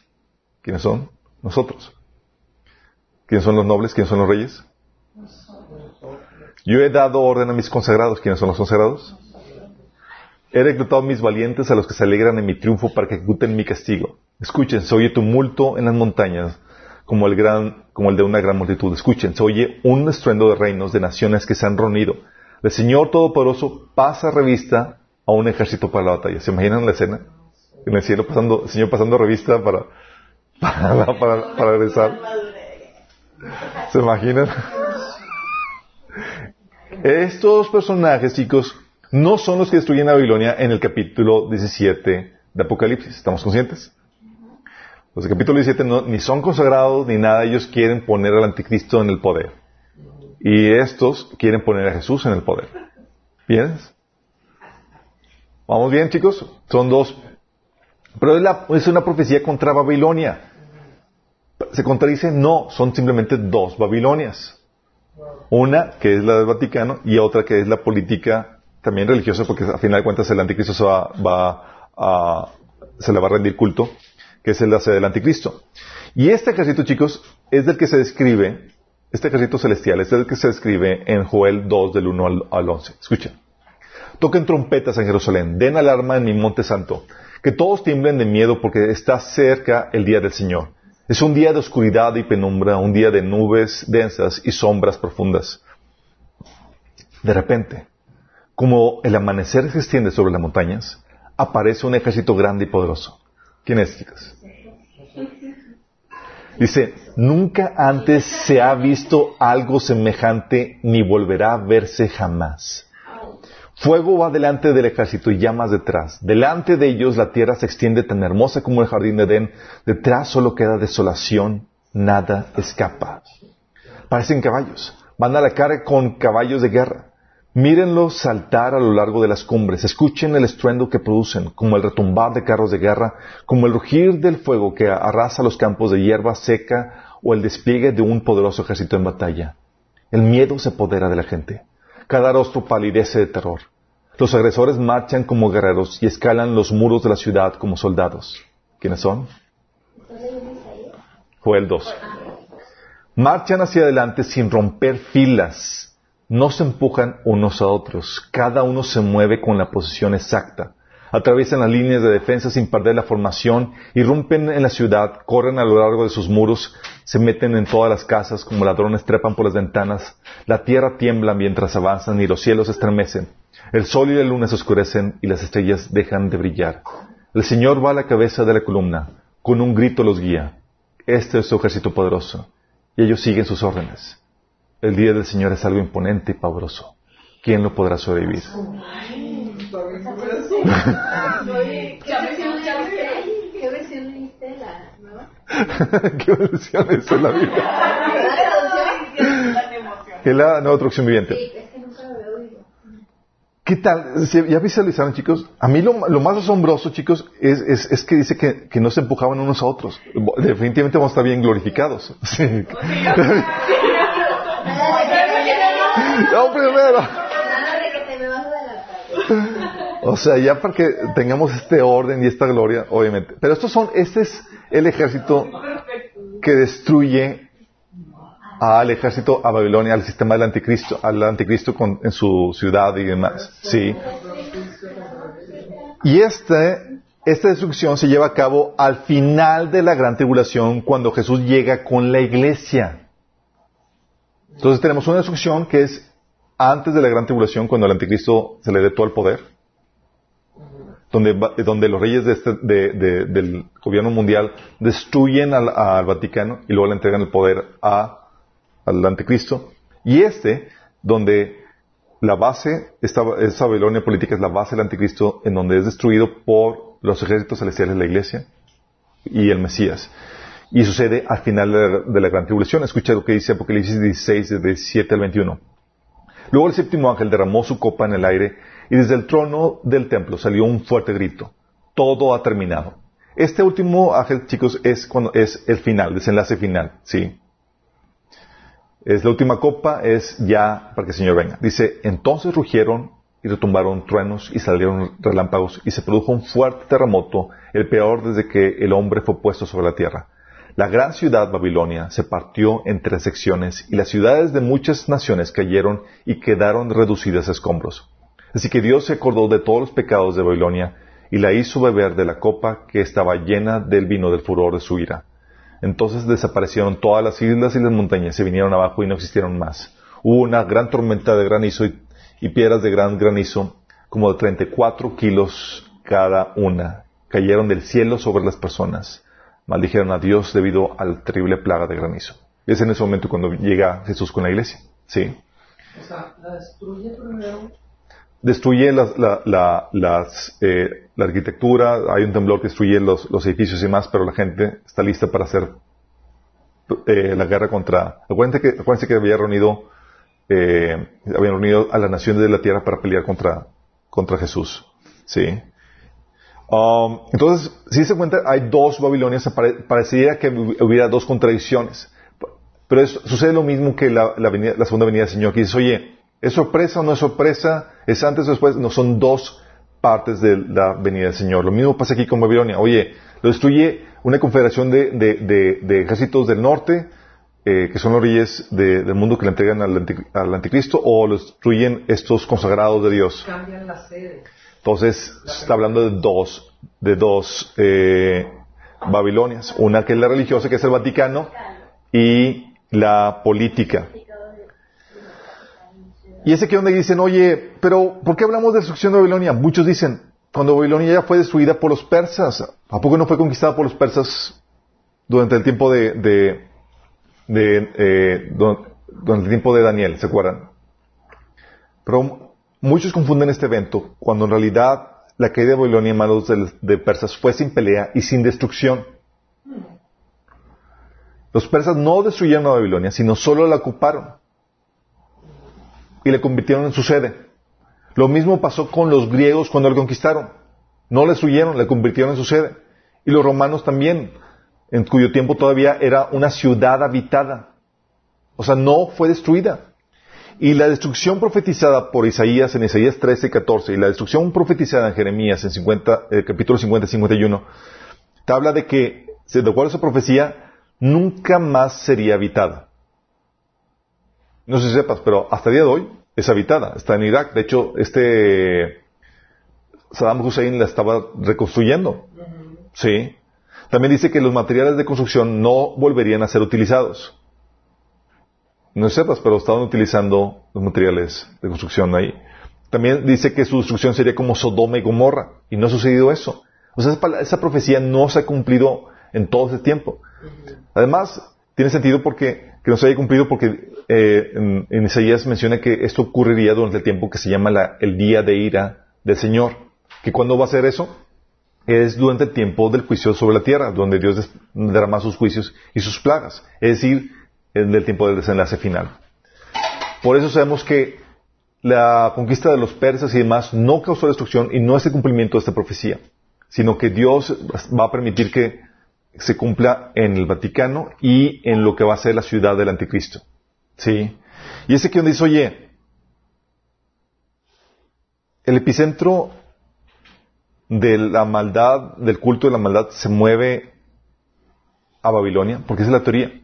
¿Quiénes son? Nosotros. ¿Quiénes son los nobles? ¿Quiénes son los reyes? Yo he dado orden a mis consagrados. ¿Quiénes son los consagrados? He reclutado a mis valientes a los que se alegran en mi triunfo para que ejecuten mi castigo. Escuchen, se oye tumulto en las montañas como el, gran, como el de una gran multitud. Escuchen, se oye un estruendo de reinos, de naciones que se han reunido. El Señor Todopoderoso pasa revista a un ejército para la batalla. ¿Se imaginan la escena? En el cielo pasando, el Señor pasando revista para, para, para, para regresar. ¿Se imaginan? Estos personajes, chicos, no son los que destruyen a Babilonia en el capítulo 17 de Apocalipsis. ¿Estamos conscientes? Los del capítulo 17 no, ni son consagrados ni nada. Ellos quieren poner al anticristo en el poder. Y estos quieren poner a Jesús en el poder. ¿Bien? ¿Vamos bien, chicos? Son dos. Pero es, es una profecía contra Babilonia. ¿Se contradice? No, son simplemente dos Babilonias. Una que es la del Vaticano y otra que es la política también religiosa, porque a final de cuentas el anticristo se, va, a, se le va a rendir culto, que es el del anticristo. Y este ejército, chicos, es del que se describe, este ejército celestial, es del que se describe en Joel 2 del 1 al, al 11. Escuchen. Toquen trompetas en Jerusalén, den alarma en mi monte santo, que todos tiemblen de miedo porque está cerca el día del Señor. Es un día de oscuridad y penumbra, un día de nubes densas y sombras profundas. De repente, como el amanecer se extiende sobre las montañas, aparece un ejército grande y poderoso. ¿Quién es, chicas? Dice, nunca antes se ha visto algo semejante ni volverá a verse jamás. Fuego va delante del ejército y llamas detrás. Delante de ellos la tierra se extiende tan hermosa como el jardín de Edén. Detrás solo queda desolación, nada escapa. Parecen caballos. Van a la cara con caballos de guerra. Mírenlos saltar a lo largo de las cumbres. Escuchen el estruendo que producen, como el retumbar de carros de guerra, como el rugir del fuego que arrasa los campos de hierba seca o el despliegue de un poderoso ejército en batalla. El miedo se apodera de la gente. Cada rostro palidece de terror. Los agresores marchan como guerreros y escalan los muros de la ciudad como soldados. ¿Quiénes son? Fue el 2. Marchan hacia adelante sin romper filas. no se empujan unos a otros, cada uno se mueve con la posición exacta. Atraviesan las líneas de defensa sin perder la formación, irrumpen en la ciudad, corren a lo largo de sus muros, se meten en todas las casas como ladrones trepan por las ventanas, la tierra tiembla mientras avanzan y los cielos estremecen. El sol y la luna se oscurecen y las estrellas dejan de brillar. El Señor va a la cabeza de la columna, con un grito los guía. Este es su ejército poderoso, y ellos siguen sus órdenes. El día del Señor es algo imponente y pavoroso. ¿Quién lo podrá sobrevivir? ¿Qué versión leíste la nueva? ¿Qué versión es la Biblia? Es la nueva traducción viviente. Sí, es que nunca lo había oído. ¿Qué tal? ¿Se- ¿Ya visualizaron, chicos? A mí lo, lo más asombroso, chicos, es, es, es que dice que, que no se empujaban unos a otros. Definitivamente vamos a estar bien glorificados. Sí. No, primero. O sea, ya para que tengamos este orden y esta gloria, obviamente. Pero estos son, este es el ejército que destruye al ejército, a Babilonia, al sistema del anticristo, al anticristo con- en su ciudad y demás. Sí. Y este, esta destrucción se lleva a cabo al final de la gran tribulación, cuando Jesús llega con la iglesia. Entonces tenemos una destrucción que es antes de la gran tribulación, cuando al anticristo se le dé todo el poder, donde, los reyes este- de- de- del gobierno mundial destruyen al, Vaticano y luego le entregan el poder al anticristo. Y este, donde la base, esta, esa Babilonia política es la base del anticristo, en donde es destruido por los ejércitos celestiales de la iglesia y el Mesías. Y sucede al final de la, de la gran tribulación. Escucha lo que dice Apocalipsis 16, de 17 al 21. Luego el séptimo ángel derramó su copa en el aire y desde el trono del templo salió un fuerte grito. Todo ha terminado. Este último ángel, chicos, es cuando es el final, desenlace final, ¿sí? Es la última copa, es ya para que el Señor venga. Dice, entonces rugieron y retumbaron truenos y salieron relámpagos y se produjo un fuerte terremoto, el peor desde que el hombre fue puesto sobre la tierra. La gran ciudad Babilonia se partió en tres secciones y las ciudades de muchas naciones cayeron y quedaron reducidas a escombros. Así que Dios se acordó de todos los pecados de Babilonia y la hizo beber de la copa que estaba llena del vino del furor de su ira. Entonces desaparecieron todas las islas y las montañas, se vinieron abajo y no existieron más. Hubo una gran tormenta de granizo y, piedras de gran granizo, como de 34 kilos cada una, cayeron del cielo sobre las personas. Maldijeron a Dios debido a la terrible plaga de granizo. Es en ese momento cuando llega Jesús con la iglesia. Sí. O sea, la destruye. Destruye las- la, la- las, eh, la arquitectura, hay un temblor que destruye los, los edificios y más, pero la gente está lista para hacer eh, la guerra contra... Acuérdense que, que había reunido, eh, habían reunido a las naciones de la tierra para pelear contra, contra Jesús. Sí. Um, entonces, si se cuenta, hay dos Babilonias, pare- parecería que hubiera dos contradicciones. Pero es- sucede lo mismo que la, la venida- la segunda venida del Señor, que dice, oye, ¿es sorpresa o no es sorpresa? ¿Es antes o después? No, son dos partes de la venida del Señor. Lo mismo pasa aquí con Babilonia. Oye, lo destruye una confederación de, de- de- de ejércitos del norte, eh, que son los reyes de- del mundo que le entregan al, anti- al anticristo, o lo destruyen estos consagrados de Dios. Cambian la sede. Entonces, se está hablando de dos, de dos eh, Babilonias. Una que es la religiosa, que es el Vaticano, y la política. Y es aquí donde dicen, oye, pero ¿por qué hablamos de destrucción de Babilonia? Muchos dicen, cuando Babilonia ya fue destruida por los persas, ¿a poco no fue conquistada por los persas durante el tiempo de, de, de, eh, du- durante el tiempo de Daniel, ¿se acuerdan? Pero muchos confunden este evento cuando en realidad la caída de Babilonia en manos del- de persas fue sin pelea y sin destrucción. Los persas no destruyeron a Babilonia, sino solo la ocuparon y la convirtieron en su sede. Lo mismo pasó con los griegos cuando la conquistaron. No la destruyeron, la convirtieron en su sede. Y los romanos también, en cuyo tiempo todavía era una ciudad habitada. O sea, no fue destruida. Y la destrucción profetizada por Isaías en Isaías 13 y 14 y la destrucción profetizada en Jeremías en 50, eh, capítulo 50 y 51, te habla de que, de acuerdo a esa profecía, nunca más sería habitada. No sé si sepas, pero hasta el día de hoy es habitada, está en Irak. De hecho, este Saddam Hussein la estaba reconstruyendo. Sí. También dice que los materiales de construcción no volverían a ser utilizados. No sepas, pero estaban utilizando los materiales de construcción ahí. También dice que su destrucción sería como Sodoma y Gomorra. Y no ha sucedido eso. O sea, esa profecía no se ha cumplido en todo ese tiempo. Además, tiene sentido porque que no se haya cumplido porque eh, en, Isaías menciona que esto ocurriría durante el tiempo que se llama el día de ira del Señor. ¿Que cuándo va a ser eso? Es durante el tiempo del juicio sobre la tierra, donde Dios derrama sus juicios y sus plagas. Es decir, en el tiempo del desenlace final. Por eso sabemos que la conquista de los persas y demás no causó destrucción y no es el cumplimiento de esta profecía, sino que Dios va a permitir que se cumpla en el Vaticano y en lo que va a ser la ciudad del anticristo. ¿Sí? Y ese que dice, oye, el epicentro de la maldad, del culto de la maldad, se mueve a Babilonia, porque es la teoría,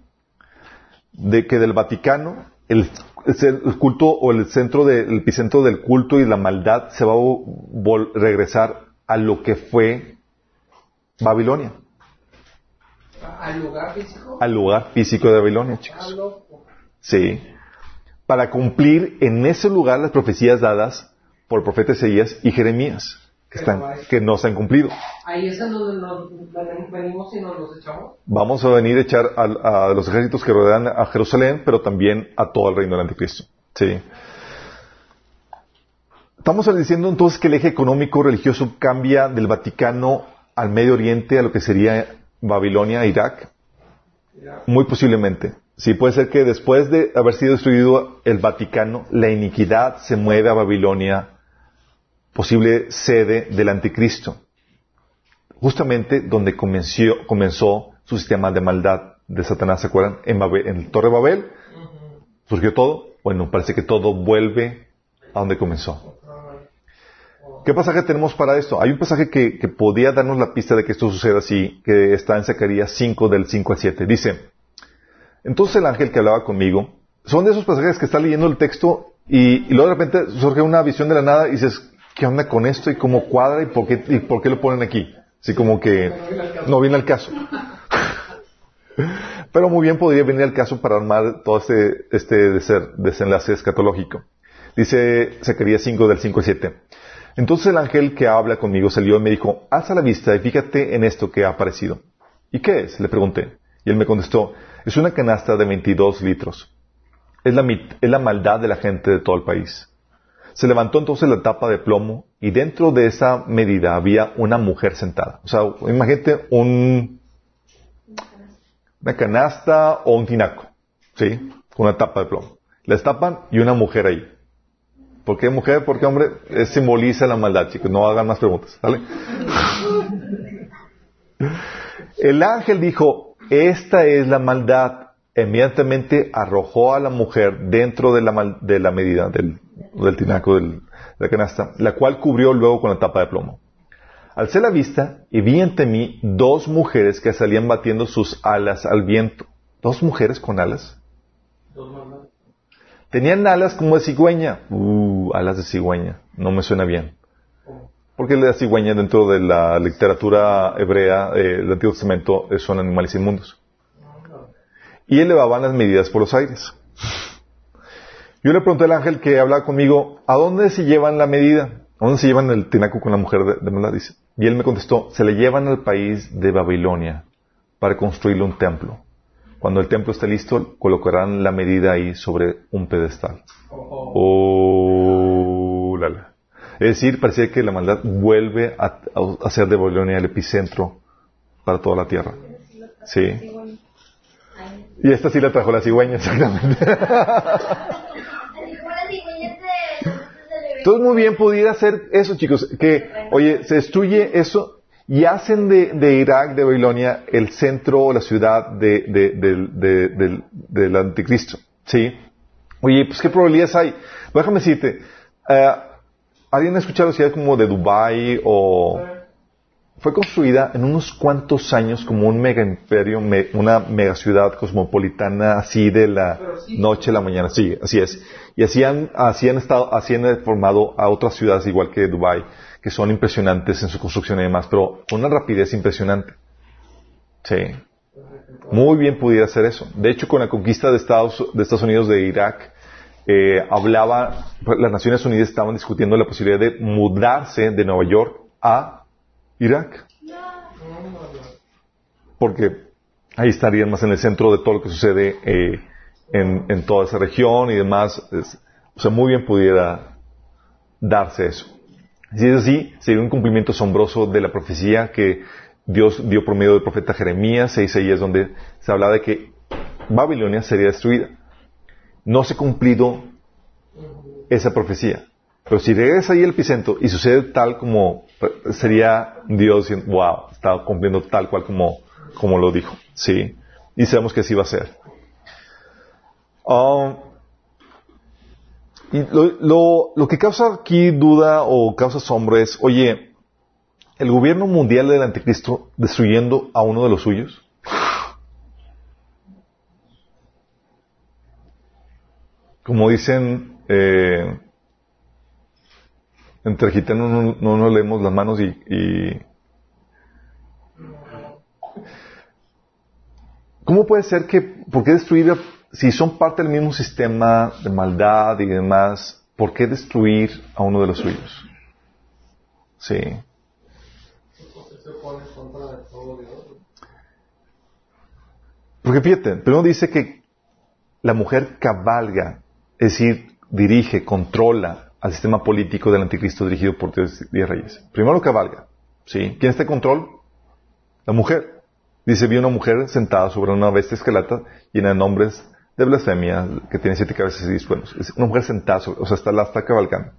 de que del Vaticano el, culto o el centro del epicentro del culto y la maldad se va a regresar a lo que fue Babilonia. ¿Al lugar físico? Al lugar físico de Babilonia, chicos. Sí. Para cumplir en ese lugar las profecías dadas por el profeta Ezeías y Jeremías, que, están, que no se han cumplido. Ahí es donde nos venimos y nos los echamos. Vamos a venir a echar a, a, los ejércitos que rodean a Jerusalén, pero también a todo el reino del anticristo. Sí. Estamos diciendo entonces que el eje económico religioso cambia del Vaticano al Medio Oriente a lo que sería Babilonia, Irak? Muy posiblemente. Sí, puede ser que después de haber sido destruido el Vaticano, la iniquidad se mueve a Babilonia, posible sede del anticristo. Justamente donde comenzó, comenzó su sistema de maldad de Satanás, ¿se acuerdan? En, en el Torre Babel surgió todo. Bueno, parece que todo vuelve a donde comenzó. ¿Qué pasaje tenemos para esto? Hay un pasaje que, podía darnos la pista de que esto suceda así, que está en Zacarías 5 del 5 al 7. Dice, entonces el ángel que hablaba conmigo, son de esos pasajes que está leyendo el texto y, luego de repente surge una visión de la nada y dices, ¿qué onda con esto? ¿Y cómo cuadra? ¿Y por qué, y por qué lo ponen aquí? Así como que no viene al caso. Pero muy bien podría venir al caso para armar todo este, este desenlace escatológico. Dice Zacarías 5 del 5 al 7. Entonces el ángel que habla conmigo salió y me dijo, alza la vista y fíjate en esto que ha aparecido. ¿Y qué es? Le pregunté. Y él me contestó, es una canasta de 22 litros. Es la, es la maldad de la gente de todo el país. Se levantó entonces la tapa de plomo y dentro de esa medida había una mujer sentada. O sea, imagínate un, una canasta o un tinaco, ¿sí? Con una tapa de plomo. La destapan y una mujer ahí. ¿Por qué mujer? Porque hombre simboliza la maldad, chicos. No hagan más preguntas. ¿vale? El ángel dijo, esta es la maldad. Inmediatamente arrojó a la mujer dentro de la, de la medida del, del tinaco de la canasta, la cual cubrió luego con la tapa de plomo. Alcé la vista y vi ante mí dos mujeres que salían batiendo sus alas al viento. ¿Dos mujeres con alas? Tenían alas como de cigüeña. Uh, alas de cigüeña. No me suena bien. Porque la cigüeña dentro de la literatura hebrea eh, del Antiguo Testamento eh, son animales inmundos. Y elevaban las medidas por los aires. Yo le pregunté al ángel que hablaba conmigo, ¿a dónde se llevan la medida? ¿A dónde se llevan el tinaco con la mujer de, de. Y él me contestó, se le llevan al país de Babilonia para construirle un templo. Cuando el templo esté listo, colocarán la medida ahí sobre un pedestal. Oh, lala. Es decir, parecía que la maldad vuelve a, a ser de Babilonia el epicentro para toda la tierra. Sí. Y esta sí la trajo la cigüeña, exactamente. Entonces muy bien pudiera ser eso, chicos, que, oye, se destruye eso y hacen de, Irak, de Babilonia, el centro o la ciudad del anticristo. ¿Sí? Oye, pues qué probabilidades hay. Déjame decirte, eh, ¿alguien ha escuchado ciudades como de Dubai o fue construida en unos cuantos años como un mega imperio, me- una mega ciudad cosmopolitana así de la sí. noche a la mañana. Sí, así es. Y así han, así han estado, así han formado a otras ciudades igual que Dubai, que son impresionantes en su construcción y demás, pero con una rapidez impresionante. Sí. Muy bien pudiera hacer eso. De hecho, con la conquista de Estados, de Estados Unidos de Irak, eh, hablaba, las Naciones Unidas estaban discutiendo la posibilidad de mudarse de Nueva York a Irak. Porque ahí estarían más en el centro de todo lo que sucede eh, en, toda esa región y demás. O sea, muy bien pudiera darse eso. Si es así, sería un cumplimiento asombroso de la profecía que Dios dio por medio del profeta Jeremías, e Isaías, donde se habla de que Babilonia sería destruida. No se ha cumplido esa profecía. Pero si regresa ahí el epicentro y sucede tal como sería Dios diciendo, wow, está cumpliendo tal cual como, como lo dijo. Sí. Y sabemos que así va a ser. Ah, y lo, lo- que causa aquí duda o causa asombro es, oye, el gobierno mundial del anticristo destruyendo a uno de los suyos. Como dicen, eh, entre gitanos no, no nos leemos las manos y, y- ¿Cómo puede ser que, por qué destruir, a- si son parte del mismo sistema de maldad y demás, por qué destruir a uno de los suyos? Sí. Porque fíjate, primero dice que la mujer cabalga, es decir, dirige, controla al sistema político del anticristo dirigido por Dios y reyes. Primero cabalga, ¿sí? ¿Quién está en control? La mujer. Dice, vi una mujer sentada sobre una bestia escalata llena de nombres de blasfemia, que tiene siete cabezas y diez cuernos. Es una mujer sentada, sobre- o sea, está, la está cabalgando.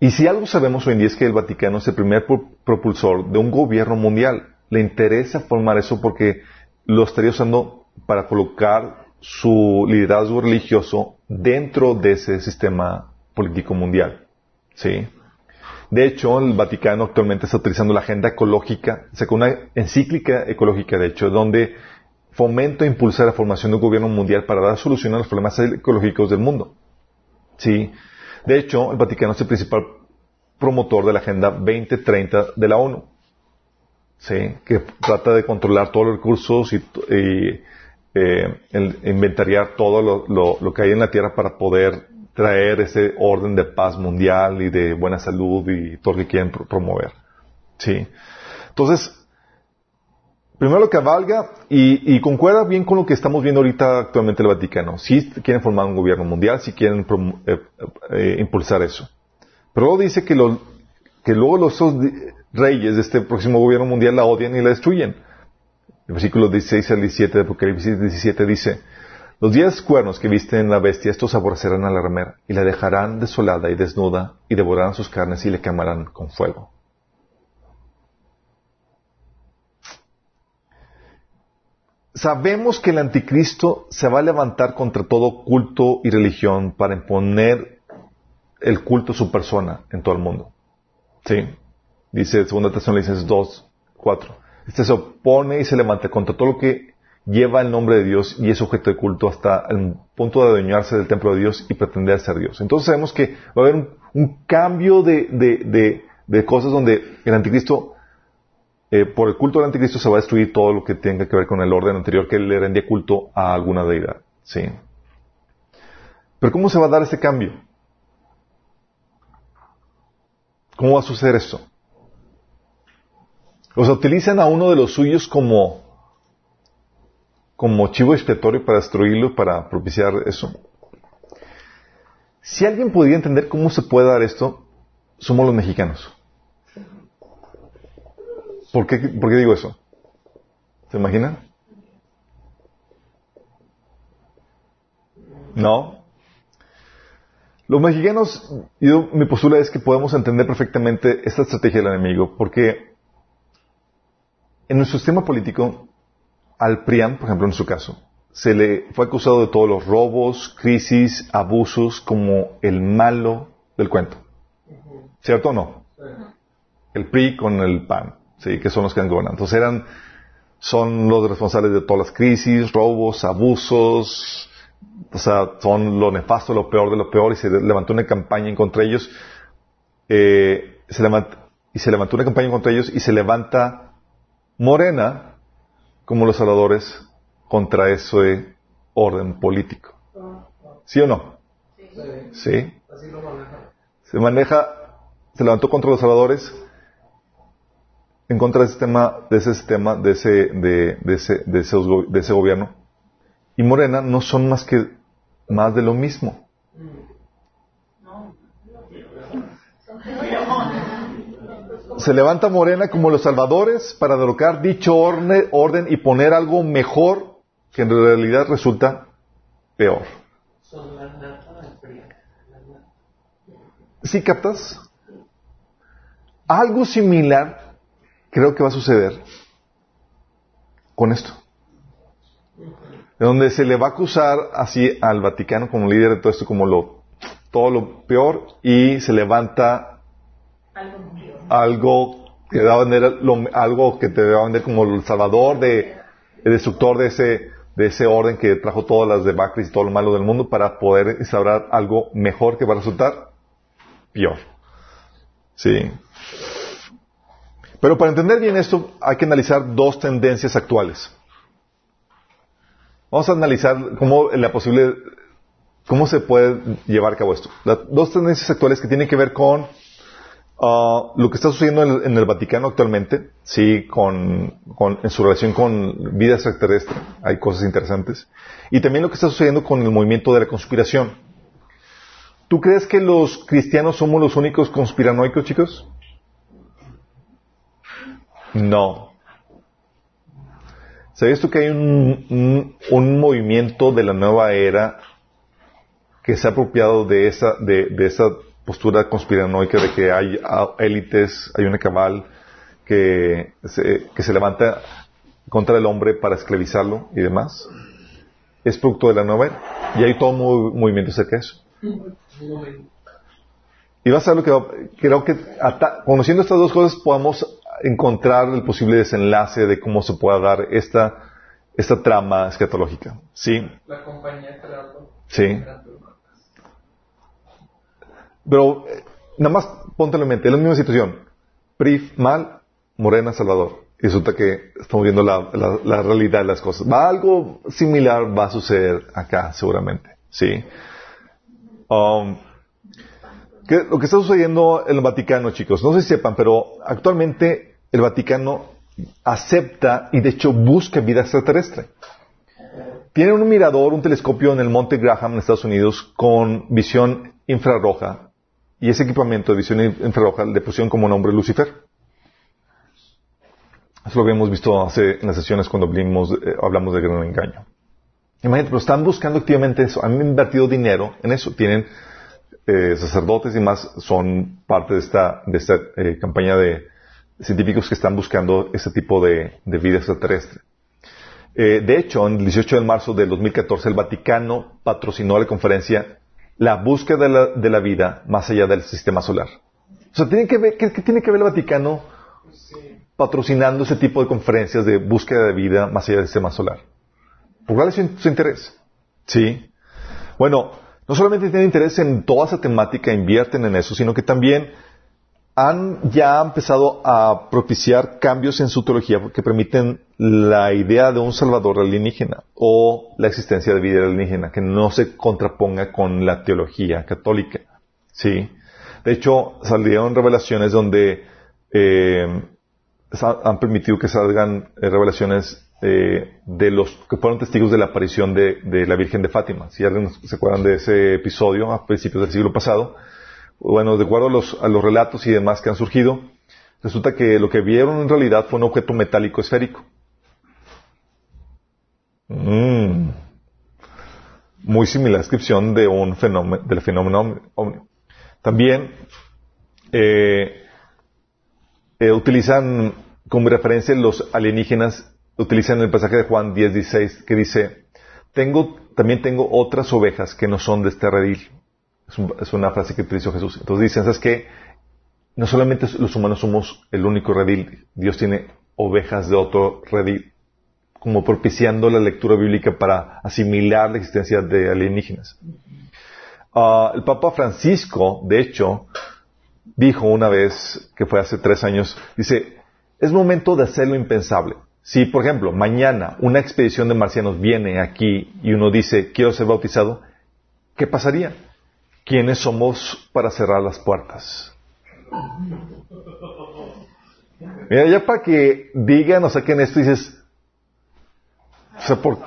Y si algo sabemos hoy en día es que el Vaticano es el primer pro- propulsor de un gobierno mundial. Le interesa formar eso porque lo estaría usando para colocar su liderazgo religioso dentro de ese sistema político mundial. ¿Sí? De hecho, el Vaticano actualmente está utilizando la agenda ecológica, sacó una encíclica ecológica, de hecho, donde fomenta e impulsa la formación de un gobierno mundial para dar solución a los problemas ecológicos del mundo. Sí. De hecho, el Vaticano es el principal promotor de la Agenda 2030 de la ONU. Sí. Que trata de controlar todos los recursos y, y, eh, inventariar todo lo, lo- que hay en la Tierra para poder traer ese orden de paz mundial y de buena salud y todo lo que quieren pro- promover. Sí. Entonces, primero lo cabalga y, y concuerda bien con lo que estamos viendo ahorita actualmente el Vaticano. Si quieren formar un gobierno mundial, si quieren eh, eh, impulsar eso. Pero luego dice que, luego los reyes de este próximo gobierno mundial la odian y la destruyen. El versículo 16 al 17 de Apocalipsis 17 dice, los diez cuernos que viste en la bestia, estos aborrecerán a la ramera y la dejarán desolada y desnuda y devorarán sus carnes y le quemarán con fuego. Sabemos que el anticristo se va a levantar contra todo culto y religión para imponer el culto a su persona en todo el mundo. Sí. Dice 2 Tesalonicenses 2, 4. Este se opone y se levanta contra todo lo que lleva el nombre de Dios y es objeto de culto hasta el punto de adueñarse del templo de Dios y pretender ser Dios. Entonces sabemos que va a haber un, cambio de, de, de cosas donde el anticristo, eh, por el culto del anticristo se va a destruir todo lo que tenga que ver con el orden anterior que le rendía culto a alguna deidad. Sí. Pero ¿cómo se va a dar ese cambio? ¿Cómo va a suceder esto? O sea, utilizan a uno de los suyos como, como chivo expiatorio para destruirlo, para propiciar eso. Si alguien pudiera entender cómo se puede dar esto, somos los mexicanos. ¿Por qué, por qué digo eso? ¿Se imaginan? No. Los mexicanos, yo, mi postura es que podemos entender perfectamente esta estrategia del enemigo, porque en nuestro sistema político, al PRIAN, por ejemplo, en su caso, se le fue acusado de todos los robos, crisis, abusos como el malo del cuento. ¿Cierto o no? El PRI con el PAN, ¿sí? que son los que han gobernado. Entonces eran, son los responsables de todas las crisis, robos, abusos, o sea, son lo nefasto, lo peor de lo peor, y se levantó una campaña en contra ellos, eh, se levanta, y se levantó una campaña contra ellos, y se levanta Morena como los salvadores contra ese orden político. ¿Sí o no? Sí. Se maneja, se levantó contra los salvadores en contra de ese sistema, de ese sistema, de ese, de, ese, de ese, de ese gobierno. Y Morena no son más que más de lo mismo. Se levanta Morena como los salvadores para derrocar dicho orden y poner algo mejor que en realidad resulta peor. ¿Sí captas? Algo similar creo que va a suceder con esto. De donde se le va a acusar así al Vaticano como líder de todo esto, como lo, todo lo peor, y se levanta algo que va a vender, algo que te va a vender como el salvador de, el destructor de ese, de ese orden que trajo todas las debacles y todo lo malo del mundo para poder instaurar algo mejor que va a resultar peor. Sí. Pero para entender bien esto hay que analizar dos tendencias actuales. Vamos a analizar cómo la posible, cómo se puede llevar a cabo esto. Las dos tendencias actuales que tienen que ver con uh, lo que está sucediendo en el, Vaticano actualmente, sí, con, con, en su relación con vida extraterrestre, hay cosas interesantes, y también lo que está sucediendo con el movimiento de la conspiración. ¿Tú crees que los cristianos somos los únicos conspiranoicos, chicos? No. ¿Sabes tú que hay un, un, movimiento de la nueva era que se ha apropiado de esa, de, de esa postura conspiranoica de que hay élites, hay una cabal que se, que se levanta contra el hombre para esclavizarlo y demás? Es producto de la nueva era. Y hay todo movimiento acerca de eso. Y vas a ver lo que creo que conociendo estas dos cosas podemos encontrar el posible desenlace de cómo se pueda dar esta, esta trama escatológica. ¿Sí? La compañía Sí. Pero, eh, nada más póntelo en mente, es la misma situación. PRIF mal, Morena Salvador. Y resulta que estamos viendo la, la, realidad de las cosas. Va, algo similar va a suceder acá, seguramente. ¿Sí? Um, lo que está sucediendo en el Vaticano, chicos, no sé si sepan, pero actualmente el Vaticano acepta y de hecho busca vida extraterrestre. Tiene un mirador, un telescopio en el Monte Graham en Estados Unidos con visión infrarroja y ese equipamiento de visión infrarroja le pusieron como nombre Lucifer. Eso lo habíamos visto hace en las sesiones cuando eh, hablamos de gran engaño. Imagínate, pero están buscando activamente eso. Han invertido dinero en eso. Tienen eh, sacerdotes y más son parte de esta, de esta eh, campaña de científicos que están buscando ese tipo de, vida extraterrestre. Eh, de hecho, en el 18 de marzo del 2014, el Vaticano patrocinó la conferencia La búsqueda de la, vida más allá del sistema solar. O sea, ¿tiene que ver, ¿qué, tiene que ver el Vaticano patrocinando ese tipo de conferencias de búsqueda de vida más allá del sistema solar? ¿Por cuál es su interés? Sí. Bueno, no solamente tienen interés en toda esa temática, invierten en eso, sino que también han ya empezado a propiciar cambios en su teología que permiten la idea de un salvador alienígena o la existencia de vida alienígena que no se contraponga con la teología católica. ¿Sí? De hecho, salieron revelaciones donde eh, han permitido que salgan eh, revelaciones eh, de los que fueron testigos de la aparición de, la Virgen de Fátima. Si alguien se acuerdan de ese episodio a principios del siglo pasado, bueno, de acuerdo a los, a los relatos y demás que han surgido, resulta que lo que vieron en realidad fue un objeto metálico esférico. Mm. Muy similar descripción de un fenómeno, del fenómeno También eh, eh, utilizan como referencia los alienígenas utilizan el pasaje de Juan 10, que dice, tengo, también tengo otras ovejas que no son de este redil. Es, una frase que utilizó Jesús. Entonces dicen, ¿sabes qué? no solamente los humanos somos el único redil, Dios tiene ovejas de otro redil, como propiciando la lectura bíblica para asimilar la existencia de alienígenas. Ah, el Papa Francisco, de hecho, dijo una vez, que fue hace tres años, dice, es momento de hacer lo impensable. Si, por ejemplo, mañana una expedición de marcianos viene aquí y uno dice, quiero ser bautizado, ¿qué pasaría? ¿Quiénes somos para cerrar las puertas? Mira, ya para que digan o saquen esto, dices, o sea, por,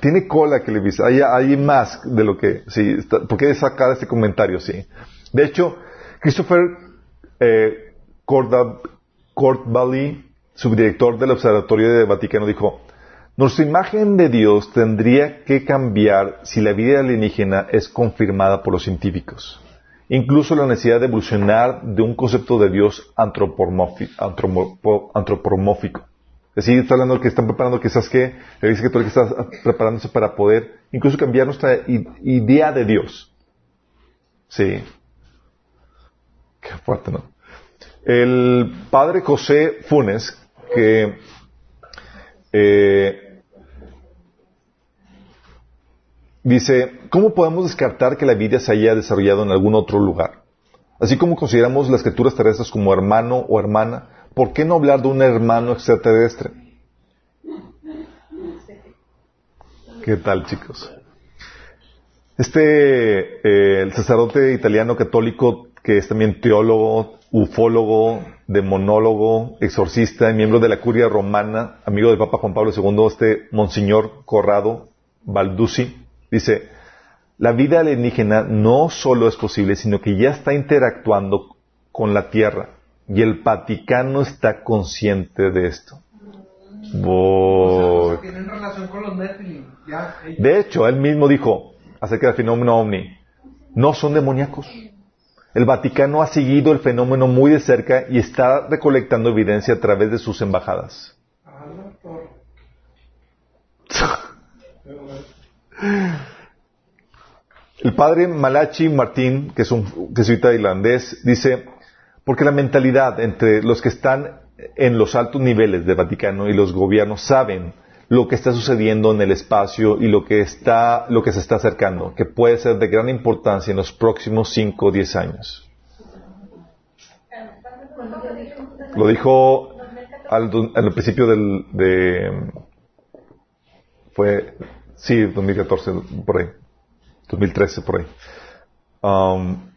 tiene cola que le dice, hay, más de lo que, sí, está, ¿por qué sacar este comentario? Sí. De hecho, Christopher eh, Courtbally, subdirector del Observatorio de Vaticano, dijo, nuestra imagen de Dios tendría que cambiar si la vida alienígena es confirmada por los científicos. Incluso la necesidad de evolucionar de un concepto de Dios antropomórfico. Es decir, está hablando que están preparando quizás que, todo el que está preparándose para poder incluso cambiar nuestra idea de Dios. Sí. Qué fuerte, ¿no? El padre José Funes, que eh, Dice, ¿cómo podemos descartar que la vida se haya desarrollado en algún otro lugar? Así como consideramos las criaturas terrestres como hermano o hermana, ¿por qué no hablar de un hermano extraterrestre? ¿Qué tal, chicos? Este, eh, el sacerdote italiano católico, que es también teólogo, ufólogo, demonólogo, exorcista y miembro de la curia romana, amigo del Papa Juan Pablo II, este Monseñor Corrado Balducci, Dice, la vida alienígena no solo es posible, sino que ya está interactuando con la Tierra. Y el Vaticano está consciente de esto. De hecho, él mismo dijo acerca del fenómeno ovni, no son demoníacos. El Vaticano ha seguido el fenómeno muy de cerca y está recolectando evidencia a través de sus embajadas. El padre Malachi Martín, que es un jesuita irlandés, dice, porque la mentalidad entre los que están en los altos niveles del Vaticano y los gobiernos saben lo que está sucediendo en el espacio y lo que está, lo que se está acercando, que puede ser de gran importancia en los próximos 5 o 10 años. Lo dijo al, principio del, de, fue Sí, 2014, por ahí. 2013, por ahí. Um,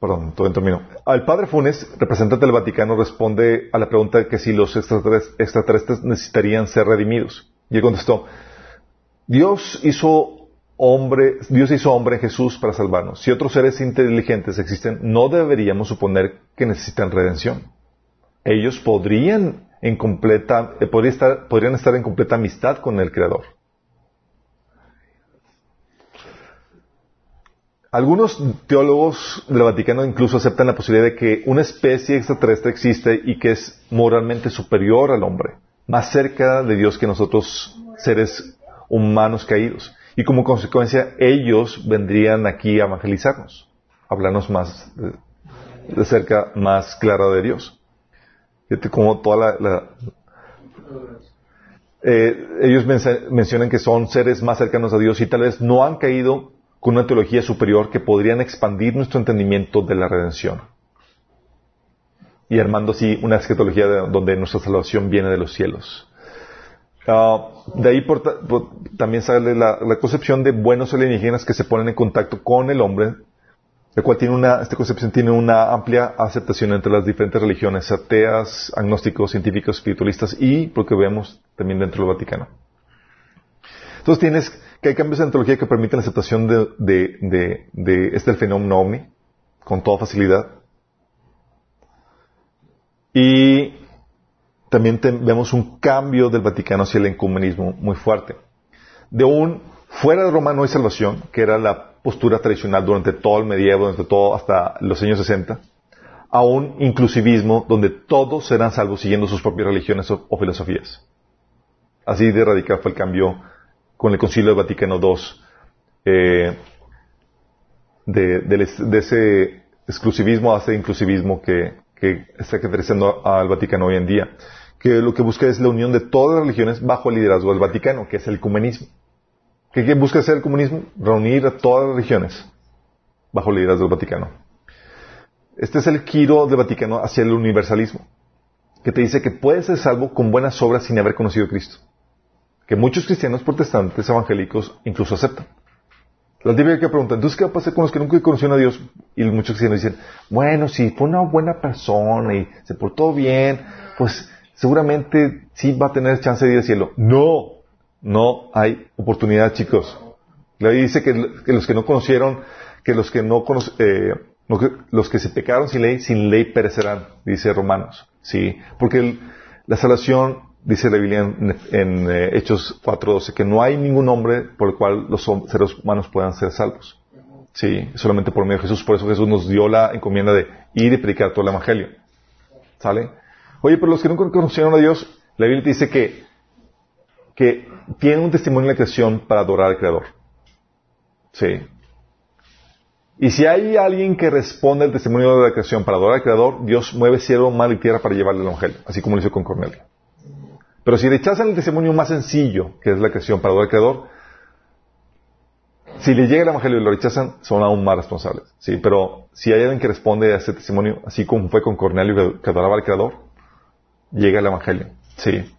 perdón, todo en término. Al padre Funes, representante del Vaticano, responde a la pregunta de que si los extraterrestres necesitarían ser redimidos. Y él contestó, Dios hizo hombre, Dios hizo hombre en Jesús para salvarnos. Si otros seres inteligentes existen, no deberíamos suponer que necesitan redención. Ellos podrían en completa, eh, podrían estar en completa amistad con el Creador. Algunos teólogos del Vaticano incluso aceptan la posibilidad de que una especie extraterrestre existe y que es moralmente superior al hombre, más cerca de Dios que nosotros seres humanos caídos. Y como consecuencia ellos vendrían aquí a evangelizarnos, a hablarnos más de, cerca, más clara de Dios como toda. Eh, ellos mencionan que son seres más cercanos a Dios y tal vez no han caído con una teología superior que podrían expandir nuestro entendimiento de la redención. Y armando así una escatología donde nuestra salvación viene de los cielos. Ah, de ahí también sale la, la, concepción de buenos alienígenas que se ponen en contacto con el hombre el cual tiene una, esta concepción tiene una amplia aceptación entre las diferentes religiones, ateas, agnósticos, científicos, espiritualistas y, porque vemos, también dentro del Vaticano. Entonces tienes que hay cambios de antología que permiten la aceptación de, este fenómeno ovni con toda facilidad. Y también vemos un cambio del Vaticano hacia el ecumenismo muy fuerte. De un fuera de Roma no hay salvación, que era la postura tradicional durante todo el medievo, durante todo hasta los años 60, a un inclusivismo donde todos serán salvos siguiendo sus propias religiones o, filosofías. Así de radical fue el cambio con el Concilio Vaticano II, eh, de, ese exclusivismo a ese inclusivismo que, está caracterizando al Vaticano hoy en día. Que lo que busca es la unión de todas las religiones bajo el liderazgo del Vaticano, que es el ecumenismo. ¿Qué, qué busca hacer el comunismo? Reunir a todas las religiones bajo el liderazgo del Vaticano. Este es el giro del Vaticano hacia el universalismo, que te dice que puedes ser salvo con buenas obras sin haber conocido a Cristo. Que muchos cristianos protestantes evangélicos incluso aceptan. La típica que pregunta, entonces, ¿qué va a pasar con los que nunca conocieron a Dios? Y muchos cristianos dicen, bueno, si fue una buena persona y se portó bien, pues seguramente sí va a tener chance de ir al cielo. No, no hay oportunidad, chicos. La Biblia dice que, los que no conocieron, que los que no eh, los que se pecaron sin ley, sin ley perecerán, dice Romanos. Sí, porque la salvación, dice la Biblia en, en, eh, Hechos 4.12, que no hay ningún hombre por el cual los seres humanos puedan ser salvos. Sí, solamente por medio de Jesús. Por eso Jesús nos dio la encomienda de ir y predicar todo el Evangelio. ¿Sale? Oye, pero los que nunca conocieron a Dios, la Biblia dice que, que tienen un testimonio en la creación para adorar al Creador. Sí. Y si hay alguien que responde al testimonio de la creación para adorar al Creador, Dios mueve cielo, mar y tierra para llevarle el Evangelio, así como lo hizo con Cornelio. Pero si rechazan el testimonio más sencillo, que es la creación para adorar al Creador, si le llega el Evangelio y lo rechazan, son aún más responsables. Sí, pero si hay alguien que responde a ese testimonio, así como fue con Cornelio que- adoraba al Creador, llega el Evangelio. Sí.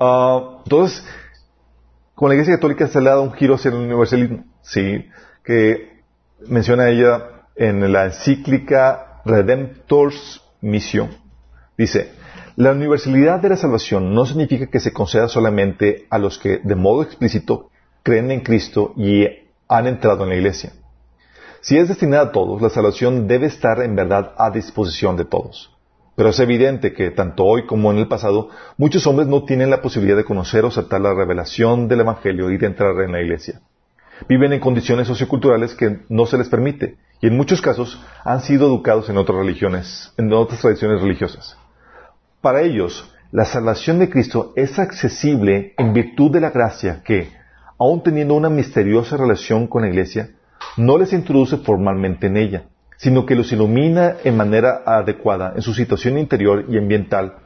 Ah, entonces, con la Iglesia Católica se le ha dado un giro hacia el universalismo. Sí, que menciona ella en la encíclica Redemptors Mission. Dice, la universalidad de la salvación no significa que se conceda solamente a los que de modo explícito creen en Cristo y han entrado en la iglesia. Si es destinada a todos, la salvación debe estar en verdad a disposición de todos. Pero es evidente que, tanto hoy como en el pasado, muchos hombres no tienen la posibilidad de conocer o aceptar la revelación del Evangelio y de entrar en la iglesia. Viven en condiciones socioculturales que no se les permite y en muchos casos han sido educados en otras religiones, en otras tradiciones religiosas. Para ellos, la salvación de Cristo es accesible en virtud de la gracia que, aun teniendo una misteriosa relación con la iglesia, no les introduce formalmente en ella, sino que los ilumina en manera adecuada en su situación interior y ambiental.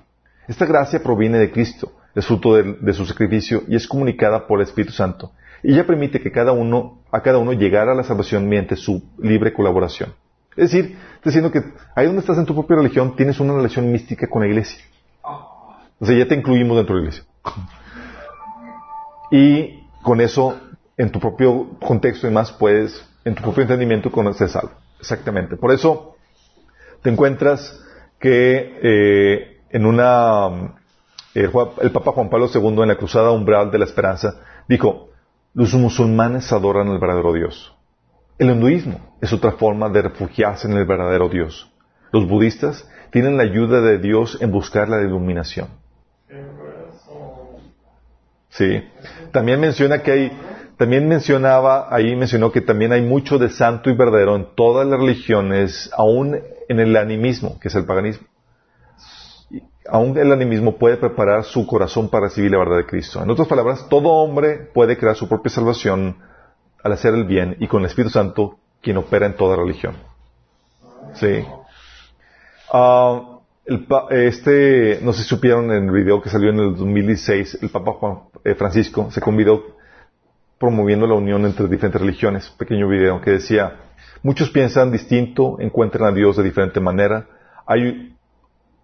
Esta gracia proviene de Cristo, es fruto de, su sacrificio y es comunicada por el Espíritu Santo. Y ella permite que cada uno, a cada uno llegara a la salvación mediante su libre colaboración. Es decir, diciendo que ahí donde estás en tu propia religión tienes una relación mística con la iglesia. O sea, ya te incluimos dentro de la iglesia. Y con eso, en tu propio contexto y demás, puedes, en tu propio entendimiento, conocer salvo. Exactamente. Por eso te encuentras que eh, en una eh, el Papa Juan Pablo II en la Cruzada Umbral de la Esperanza dijo, los musulmanes adoran al verdadero Dios. El hinduismo es otra forma de refugiarse en el verdadero Dios. Los budistas tienen la ayuda de Dios en buscar la iluminación. Sí. También menciona que hay, también mencionaba, ahí mencionó que también hay mucho de santo y verdadero en todas las religiones, aún en el animismo, que es el paganismo. Aún el animismo puede preparar su corazón para recibir la verdad de Cristo. En otras palabras, todo hombre puede crear su propia salvación al hacer el bien y con el Espíritu Santo quien opera en toda religión. Sí. Ah, este, no sé si supieron en el video que salió en el 2016, el Papa Juan eh, Francisco se convidó promoviendo la unión entre diferentes religiones. Pequeño video que decía, muchos piensan distinto, encuentran a Dios de diferente manera. Hay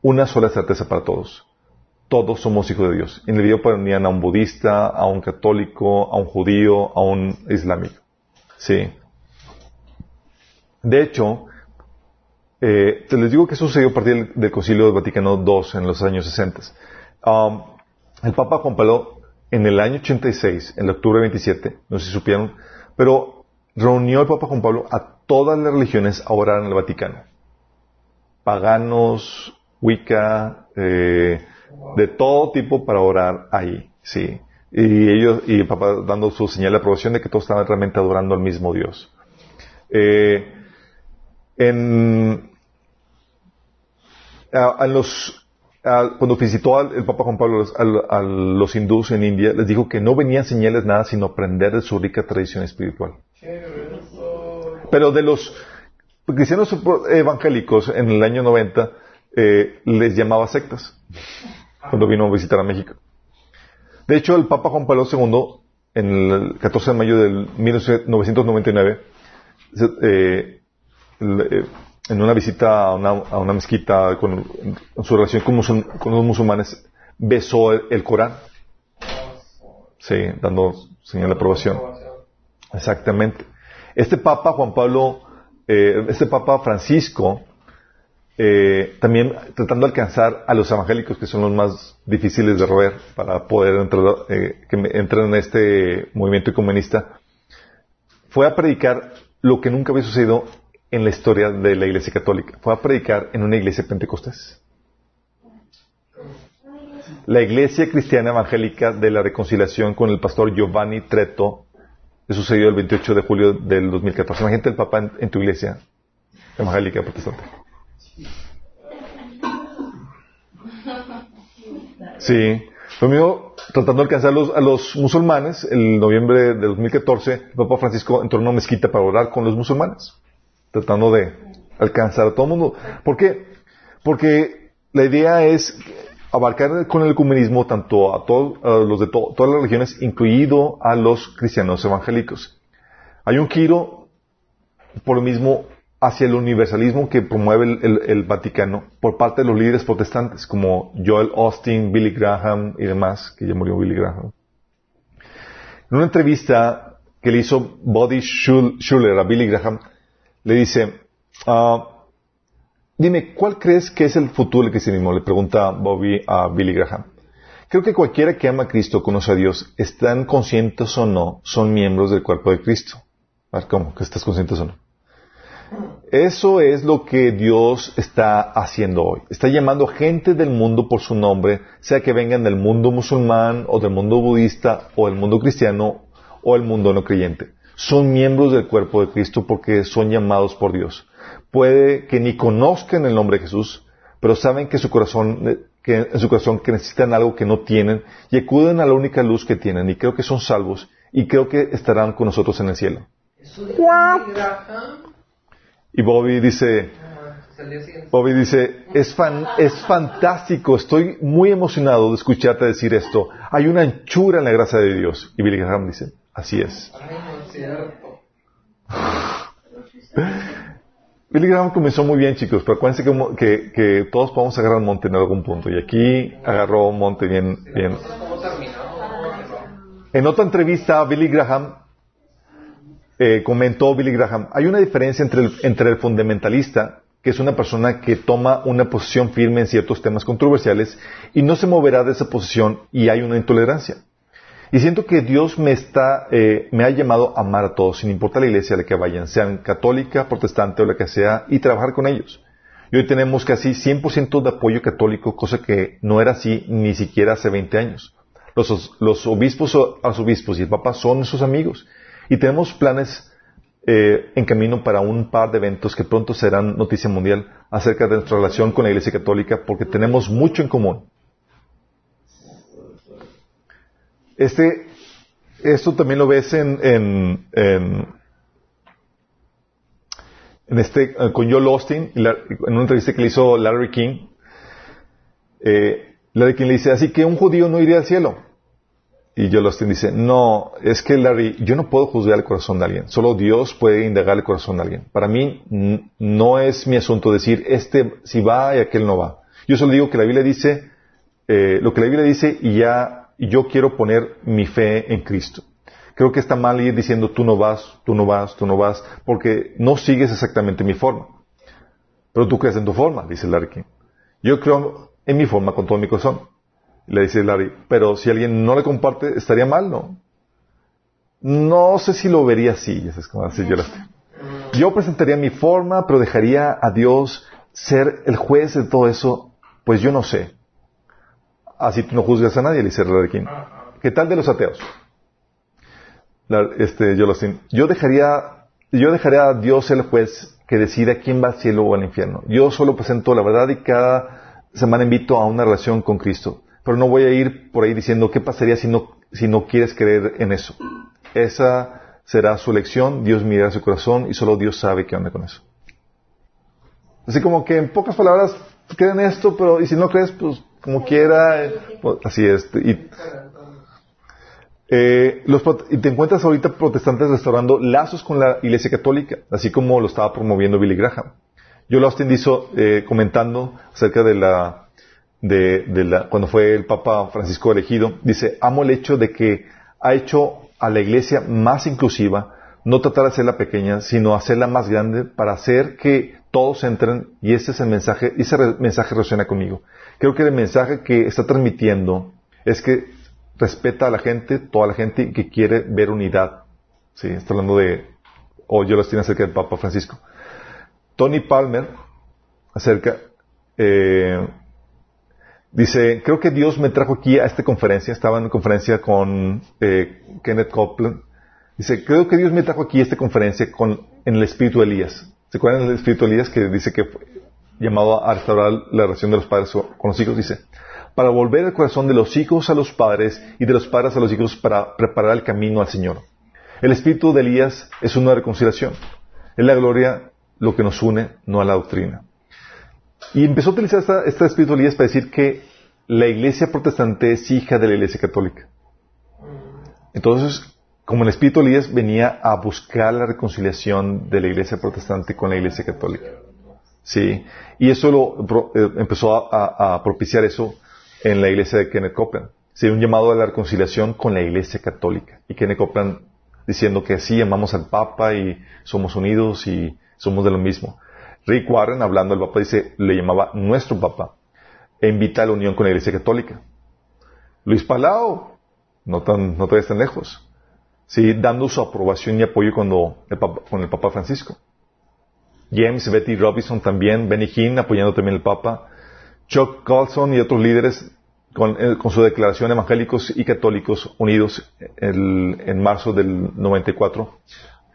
una sola certeza para todos. Todos somos hijos de Dios. En el video ponían a un budista, a un católico, a un judío, a un islámico. Sí. De hecho, eh, te les digo que sucedió a partir del, Concilio del Vaticano II en los años 60. Um, el Papa Juan Pablo, en el año 86, en el octubre 27, no sé si supieron, pero reunió el Papa Juan Pablo a todas las religiones a orar en el Vaticano. Paganos, Wicca, eh, de todo tipo para orar ahí, sí. Y ellos, y el Papa dando su señal de aprobación de que todos estaban realmente adorando al mismo Dios. Eh, en, cuando visitó al, el Papa Juan Pablo a los- a, a los hindús en India, les dijo que no venían señales nada sino aprender de su rica tradición espiritual. Pero de los cristianos evangélicos en el año 90 eh, les llamaba sectas cuando vino a visitar a México. De hecho, el Papa Juan Pablo II, en el 14 de mayo del 1999, eh, eh, en una visita a una, a una mezquita con, en su relación con, musul- con los musulmanes, besó el, Corán. Sí, dando señal de aprobación. Exactamente. Este Papa Juan Pablo, eh, este Papa Francisco, eh, también tratando de alcanzar a los evangélicos que son los más difíciles de roer para poder entrar, eh, que en este movimiento ecumenista, fue a predicar lo que nunca había sucedido en la historia de la Iglesia Católica. Fue a predicar en una iglesia pentecostés. La Iglesia Cristiana Evangélica de la Reconciliación con el pastor Giovanni Treto, que sucedió el 28 de julio del 2014. Imagínate el Papa en, en tu iglesia evangélica protestante. Sí. Lo mismo, tratando de alcanzar a los, a musulmanes, el noviembre de 2014, el Papa Francisco entró en una mezquita para orar con los musulmanes, tratando de alcanzar a todo el mundo. ¿Por qué? Porque la idea es abarcar con el ecumenismo tanto a todos a los de to- todas las religiones, incluido a los cristianos evangélicos. Hay un giro, por lo mismo, hacia el universalismo que promueve el, Vaticano por parte de los líderes protestantes, como Joel Austin, Billy Graham y demás, que ya murió Billy Graham. En una entrevista que le hizo Schul- Schuller a Billy Graham, le dice, ah, dime, ¿cuál crees que es el futuro del cristianismo? Le pregunta Bobby a Billy Graham. Creo que cualquiera que ama a Cristo, conoce a Dios, están conscientes o no, son miembros del cuerpo de Cristo. ¿cómo? ¿Que estás conscientes o no? Eso es lo que Dios está haciendo hoy. Está llamando gente del mundo por su nombre, sea que vengan del mundo musulmán o del mundo budista o del mundo cristiano o el mundo no creyente. Son miembros del cuerpo de Cristo porque son llamados por Dios. Puede que ni conozcan el nombre de Jesús, pero saben que, su corazón, que en su corazón necesitan algo que no tienen y acuden a la única luz que tienen y creo que son salvos y creo que estarán con nosotros en el cielo. Y Bobby dice. Bobby dice, es, fan- es fantástico, estoy muy emocionado de escucharte decir esto. Hay una anchura en la gracia de Dios. Y Billy Graham dice, así es. Billy Graham comenzó muy bien, chicos, pero acuérdense que, que- que todos podemos agarrar un monte en algún punto. Y aquí agarró un monte bien, bien. En otra entrevista, Billy Graham eh, comentó Billy Graham, hay una diferencia entre el, fundamentalista, que es una persona que toma una posición firme en ciertos temas controversiales y no se moverá de esa posición y hay una intolerancia. Y siento que Dios me eh, ha llamado a amar a todos, sin importar la iglesia a la que vayan, sean católica, protestante o la que sea, y trabajar con ellos. Y hoy tenemos casi 100% de apoyo católico, cosa que no era así ni siquiera hace 20 años. Los, obispos arzobispos y el Papa son nuestros amigos. Y tenemos planes eh, en camino para un par de eventos que pronto serán noticia mundial acerca de nuestra relación con la Iglesia Católica porque tenemos mucho en común. Este, esto también lo ves en, en, en, este, eh, con Joel Austin, en una entrevista que le hizo Larry King, eh, Larry King le dice, así que un judío no iría al cielo. Y Joel Austin dice, no, es que Larry, yo no puedo juzgar el corazón de alguien, solo Dios puede indagar el corazón de alguien. Para mí no es mi asunto decir, este si va y aquel no va. Yo solo digo que la Biblia dice, eh, lo que la Biblia dice y ya, yo quiero poner mi fe en Cristo. Creo que está mal ir diciendo tú no vas, tú no vas, tú no vas, porque no sigues exactamente mi forma. Pero tú crees en tu forma, dice Larry King. Yo creo en mi forma con todo mi corazón. Le dice Larry, pero si alguien no le comparte, estaría mal, ¿no? No sé si lo vería así, ya sabes decir yo presentaría mi forma, pero dejaría a Dios ser el juez de todo eso, pues yo no sé. Así tú no juzgas a nadie, le dice Larry King. ¿Qué tal de los ateos? Este, yo dejaría, yo dejaría a Dios ser el juez que decida quién va al cielo o al infierno. Yo solo presento la verdad y cada semana invito a una relación con Cristo. Pero no voy a ir por ahí diciendo qué pasaría si no, si no quieres creer en eso. Esa será su elección, Dios mirará su corazón y solo Dios sabe qué onda con eso. Así como que en pocas palabras, creen esto, pero y si no crees, pues como quiera, pues, así es. Y, eh, los, y te encuentras ahorita protestantes restaurando lazos con la Iglesia Católica, así como lo estaba promoviendo Billy Graham. Yo Austin hizo eh, comentando acerca de la, de, la, cuando fue el Papa Francisco elegido, dice, amo el hecho de que ha hecho a la iglesia más inclusiva, no tratar de hacerla pequeña, sino hacerla más grande para hacer que todos entren y ese es el mensaje, y ese mensaje resuena conmigo. Creo que el mensaje que está transmitiendo es que respeta a la gente, toda la gente, que quiere ver unidad. Sí, está hablando de, o yo lo estoy acerca del Papa Francisco. Tony Palmer, acerca, eh, dice, creo que Dios me trajo aquí a esta conferencia, estaba en conferencia con eh, Kenneth Copeland, dice, creo que Dios me trajo aquí a esta conferencia con, en el espíritu de Elías. ¿Se acuerdan del espíritu de Elías que dice que fue llamado a restaurar la relación de los padres con los hijos? Dice, para volver el corazón de los hijos a los padres y de los padres a los hijos para preparar el camino al Señor. El espíritu de Elías es una reconciliación. Es la gloria lo que nos une, no a la doctrina. Y empezó a utilizar esta, Elías para decir que la iglesia protestante es hija de la iglesia católica. Entonces, como el espíritu Elías venía a buscar la reconciliación de la iglesia protestante con la iglesia católica. Sí. Y eso lo eh, empezó a, propiciar eso en la iglesia de Kenneth Copeland. Sí, un llamado a la reconciliación con la iglesia católica. Y Kenneth Copeland diciendo que sí, amamos al Papa y somos unidos y somos de lo mismo. Rick Warren, hablando del Papa, dice, le llamaba nuestro Papa e invita a la unión con la Iglesia Católica. Luis Palau, no tan, no todavía tan lejos, sí, dando su aprobación y apoyo cuando con el Papa Francisco. James, Betty Robinson también, Benny Hinn apoyando también al Papa, Chuck Colson y otros líderes con, eh, su declaración evangélicos y católicos unidos en marzo del 94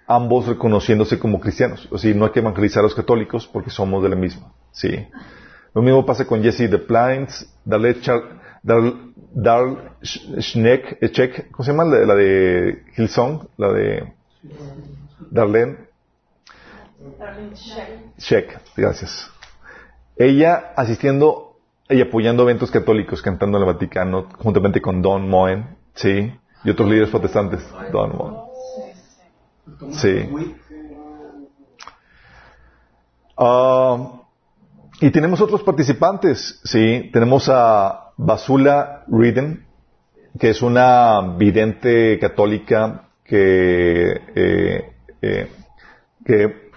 ambos reconociéndose como cristianos. O sea, no hay que evangelizar a los católicos porque somos de la misma. Sí. Lo mismo pasa con Jesse de Plains, Darl, Darl, Schneck, Check, ¿cómo se llama? La, de Hillsong, la de Darlene. Check, gracias. Ella asistiendo y apoyando eventos católicos, cantando en el Vaticano, juntamente con Don Moen, sí, y otros líderes protestantes. Don Moen. Sí. Ah, y tenemos otros participantes, sí. Tenemos a Basula Riden, que es una vidente católica que, eh, eh, que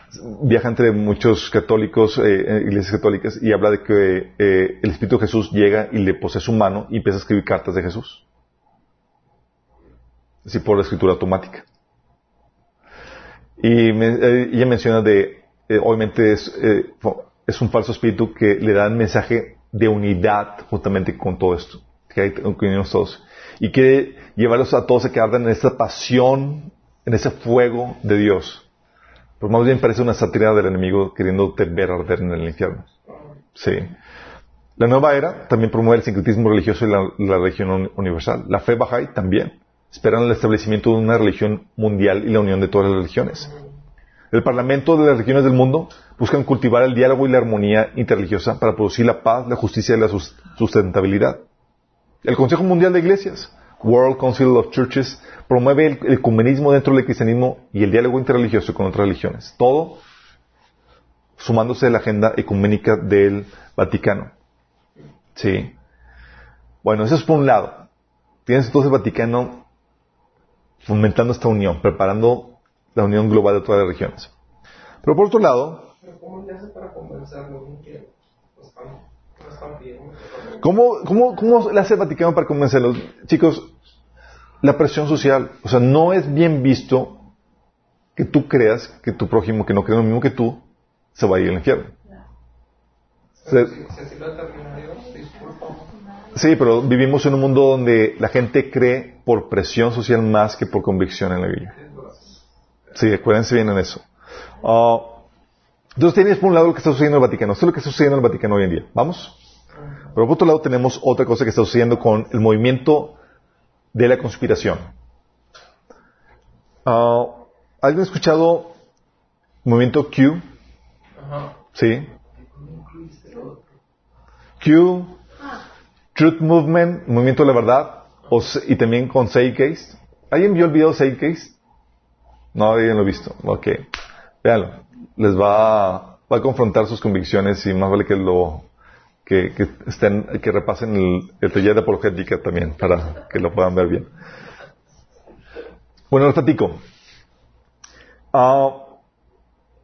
viaja entre muchos católicos, eh, iglesias católicas, y habla de que el Espíritu de Jesús llega y le posee su mano y empieza a escribir cartas de Jesús. Así por la escritura automática. Y eh, ella menciona de, eh, obviamente es, eh, es un falso espíritu que le da un mensaje de unidad justamente con todo esto, que hay que todos. Y quiere llevarlos a todos a que arden en esa pasión, en ese fuego de Dios. Pero más bien parece una sátira del enemigo queriendo ver arder en el infierno. Sí. La nueva era también promueve el sincretismo religioso y la, la religión universal. La fe Bahá'í también esperan el establecimiento de una religión mundial y la unión de todas las religiones. El Parlamento de las regiones del mundo buscan cultivar el diálogo y la armonía interreligiosa para producir la paz, la justicia y la sustentabilidad. El Consejo Mundial de Iglesias, World Council of Churches, promueve el ecumenismo dentro del cristianismo y el diálogo interreligioso con otras religiones. Todo sumándose a la agenda ecuménica del Vaticano. Sí. Bueno, eso es por un lado. Tienes entonces el Vaticano fomentando esta unión, preparando la unión global de todas las regiones. Pero por otro lado, ¿cómo, cómo, cómo le hace el Vaticano para convencerlos? Chicos, la presión social, o sea, no es bien visto que tú creas que tu prójimo, que no cree lo mismo que tú, se va a ir al infierno. Sí, pero vivimos en un mundo donde la gente cree por presión social más que por convicción en la Biblia. Sí, acuérdense bien en eso. Ah, entonces tienes por un lado lo que está sucediendo en el Vaticano. Esto es lo que está sucediendo en el Vaticano hoy en día. ¿Vamos? Pero por otro lado tenemos otra cosa que está sucediendo con el movimiento de la conspiración. Ah, ¿Alguien ha escuchado movimiento Q? Ajá. Sí. Q, Truth Movement, Movimiento de la Verdad, y también con Case. ¿Alguien vio el video de Case? No, alguien lo ha visto. Ok. Véanlo. Les va, a- confrontar sus convicciones y más vale que lo, que, estén, que repasen el, el taller de apologética también para que lo puedan ver bien. Bueno, les platico. Ah,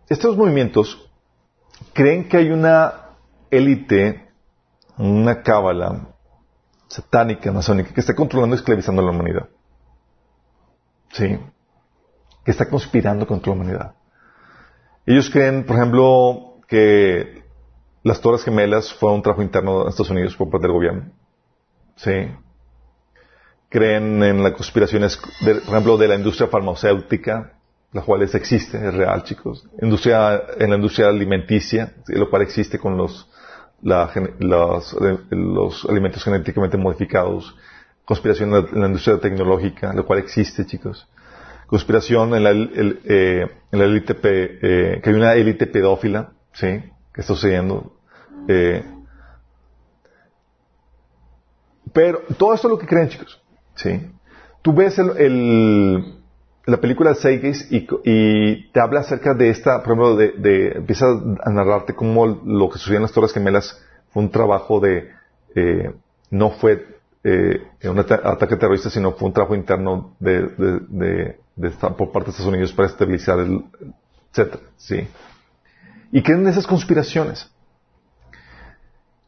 estos movimientos creen que hay una élite, una cábala satánica, masónica, que está controlando y esclavizando a la humanidad. Sí. Que está conspirando contra la humanidad. Ellos creen, por ejemplo, que las Torres Gemelas fue un trabajo interno de Estados Unidos por parte del gobierno. Sí. Creen en las conspiraciones, de- por ejemplo, de la industria farmacéutica, la cual existe, es real, chicos. Industria, en la industria alimenticia, lo cual existe con los, la los, eh, los alimentos genéticamente modificados. Conspiración en la, industria tecnológica, lo cual existe, chicos. Conspiración en la, el- eh, en la élite, eh, que hay una élite pedófila, ¿sí? Que está sucediendo. Eh, pero todo esto es lo que creen, chicos. ¿Sí? Tú ves el- la película Seigeis y, y te habla acerca de esta, por ejemplo, de, de- empieza a narrarte cómo lo que sucedió en las Torres Gemelas fue un trabajo de, eh, no fue eh, un ata- ataque terrorista, sino fue un trabajo interno de, por parte de Estados Unidos para estabilizar el, etcétera, ¿sí? Y creen en esas conspiraciones.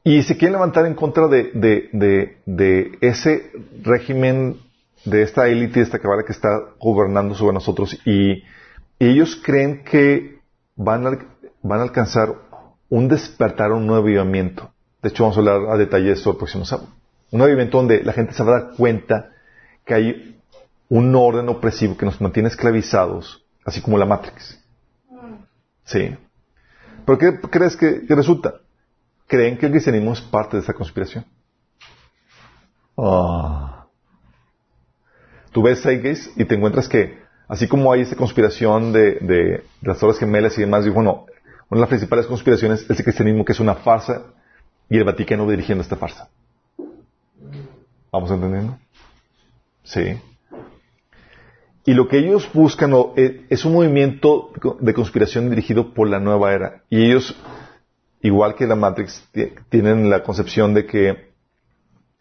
Y se quieren levantar en contra de, de, de ese régimen, de esta élite, de esta cabala que está gobernando sobre nosotros. Y, ellos creen que van a, van a alcanzar un despertar, un nuevo avivamiento. De hecho, vamos a hablar a detalle de esto el próximo sábado. Un avivamiento donde la gente se va a dar cuenta que hay un orden opresivo que nos mantiene esclavizados, así como la Matrix. Sí. ¿Pero qué crees que, que resulta? creen que el cristianismo es parte de esta conspiración. Ah. Tú ves Seigis y te encuentras que, así como hay esta conspiración de, de, de las Torres Gemelas y demás, y bueno, una de las principales conspiraciones es el cristianismo que es una farsa y el Vaticano dirigiendo esta farsa. ¿Vamos entendiendo? Sí. Y lo que ellos buscan eh, es un movimiento de conspiración dirigido por la nueva era. Y ellos igual que la Matrix, ti- tienen la concepción de que,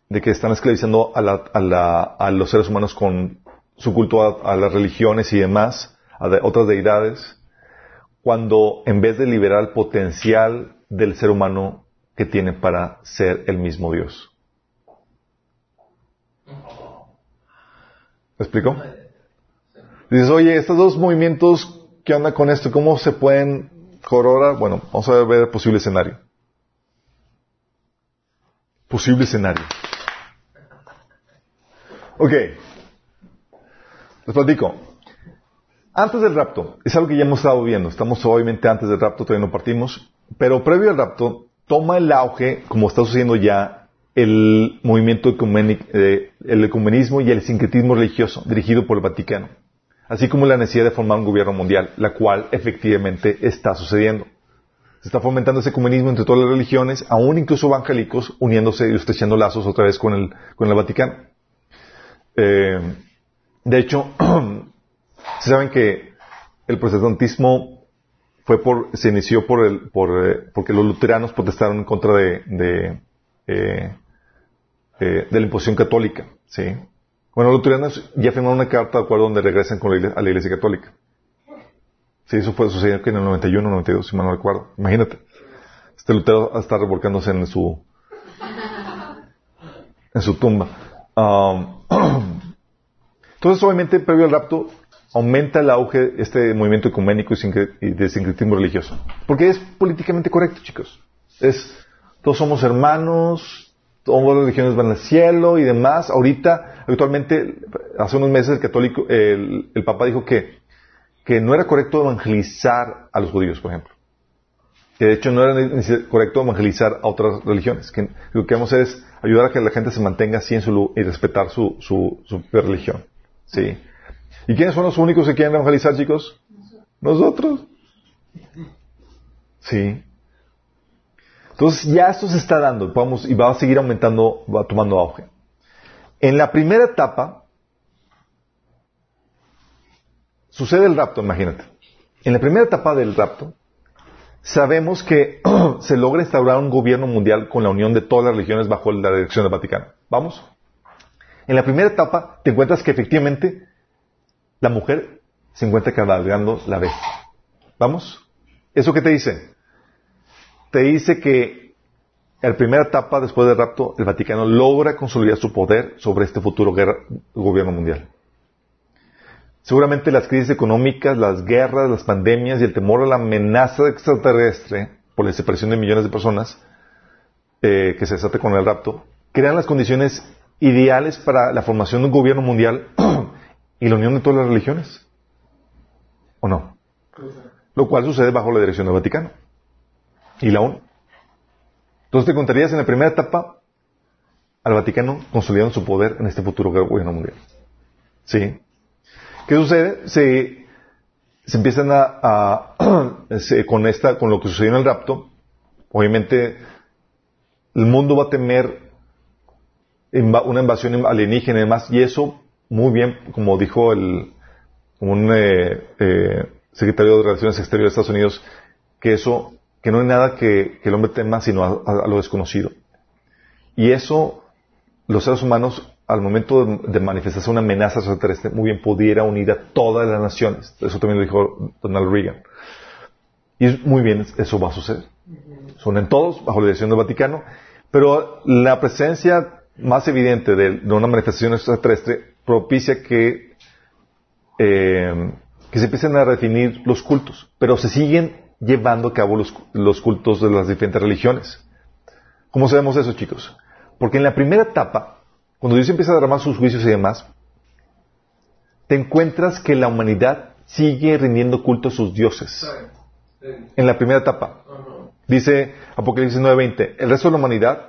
de que están esclavizando a, la- a la- a los seres humanos con su culto a, las religiones y demás, a de- otras deidades, cuando en vez de liberar el potencial del ser humano que tiene para ser el mismo Dios. ¿Me explico? Dices, oye, estos dos movimientos, ¿qué onda con esto? ¿Cómo se pueden corroborar? Bueno, vamos a ver el posible escenario. Posible escenario. Ok. Les platico. Antes del rapto, es algo que ya hemos estado viendo. Estamos obviamente antes del rapto, todavía no partimos. Pero previo al rapto, toma el auge, como está sucediendo ya, el movimiento eh, el ecumenismo y el sincretismo religioso dirigido por el Vaticano así como la necesidad de formar un gobierno mundial, la cual efectivamente está sucediendo. Se está fomentando ese comunismo entre todas las religiones, aún incluso evangélicos, uniéndose y estrechando lazos otra vez con el, con el Vaticano. Eh, de hecho, se saben que el protestantismo fue por, se inició por el, por, eh, porque los luteranos protestaron en contra de, de, eh, de la imposición católica, ¿sí? Bueno, los luteranos ya firmaron una carta de acuerdo donde regresan con la iglesia- a la iglesia católica. Sí, eso fue sucediendo que en el 91, 92, si mal no recuerdo. Imagínate. Este Lutero está revolcándose en su, en su tumba. Um, entonces, obviamente, previo al rapto, aumenta el auge este movimiento ecuménico y de sincretismo religioso. Porque es políticamente correcto, chicos. Es, todos somos hermanos, todas las religiones van al cielo y demás. Ahorita, actualmente, hace unos meses el católico, el, el papa dijo que, que no era correcto evangelizar a los judíos, por ejemplo. Que de hecho no era ni- correcto evangelizar a otras religiones. Que lo que vamos a hacer es ayudar a que la gente se mantenga así en su y respetar su, su, su religión. Sí. ¿Y quiénes son los únicos que quieren evangelizar, chicos? Nosotros. Sí. Entonces ya esto se está dando vamos, y va a seguir aumentando, va tomando auge. En la primera etapa sucede el rapto, imagínate. En la primera etapa del rapto sabemos que se logra instaurar un gobierno mundial con la unión de todas las religiones bajo la dirección del Vaticano. ¿Vamos? En la primera etapa te encuentras que efectivamente la mujer se encuentra cabalgando la bestia. ¿Vamos? ¿Eso qué te dice? Te dice que en la primera etapa después del rapto el Vaticano logra consolidar su poder sobre este futuro gobierno mundial. Seguramente las crisis económicas, las guerras, las pandemias y el temor a la amenaza extraterrestre por la separación de millones de personas eh, que se desate con el rapto, crean las condiciones ideales para la formación de un gobierno mundial y la unión de todas las religiones. ¿O no? Lo cual sucede bajo la dirección del Vaticano y la ONU. Entonces te contarías en la primera etapa al Vaticano consolidando su poder en este futuro gobierno mundial. ¿Sí? ¿Qué sucede? Se, se empiezan a, con esta, con lo que sucedió en el rapto, obviamente el mundo va a temer una invasión alienígena y demás, y eso, muy bien, como dijo el, un eh, eh, secretario de Relaciones Exteriores de Estados Unidos, que eso, que no hay nada que, el hombre tema sino a, lo desconocido. Y eso, los seres humanos, al momento de, manifestarse una amenaza extraterrestre, muy bien pudiera unir a todas las naciones. Eso también lo dijo Donald Reagan. Y muy bien, eso va a suceder. Son en todos, bajo la dirección del Vaticano, pero la presencia más evidente de, una manifestación extraterrestre propicia que, eh, que se empiecen a definir los cultos, pero se siguen llevando a cabo los, los cultos de las diferentes religiones. ¿Cómo sabemos eso, chicos? Porque en la primera etapa, cuando Dios empieza a derramar sus juicios y demás, te encuentras que la humanidad sigue rindiendo culto a sus dioses. En la primera etapa. Dice Apocalipsis 9:20, el resto de la humanidad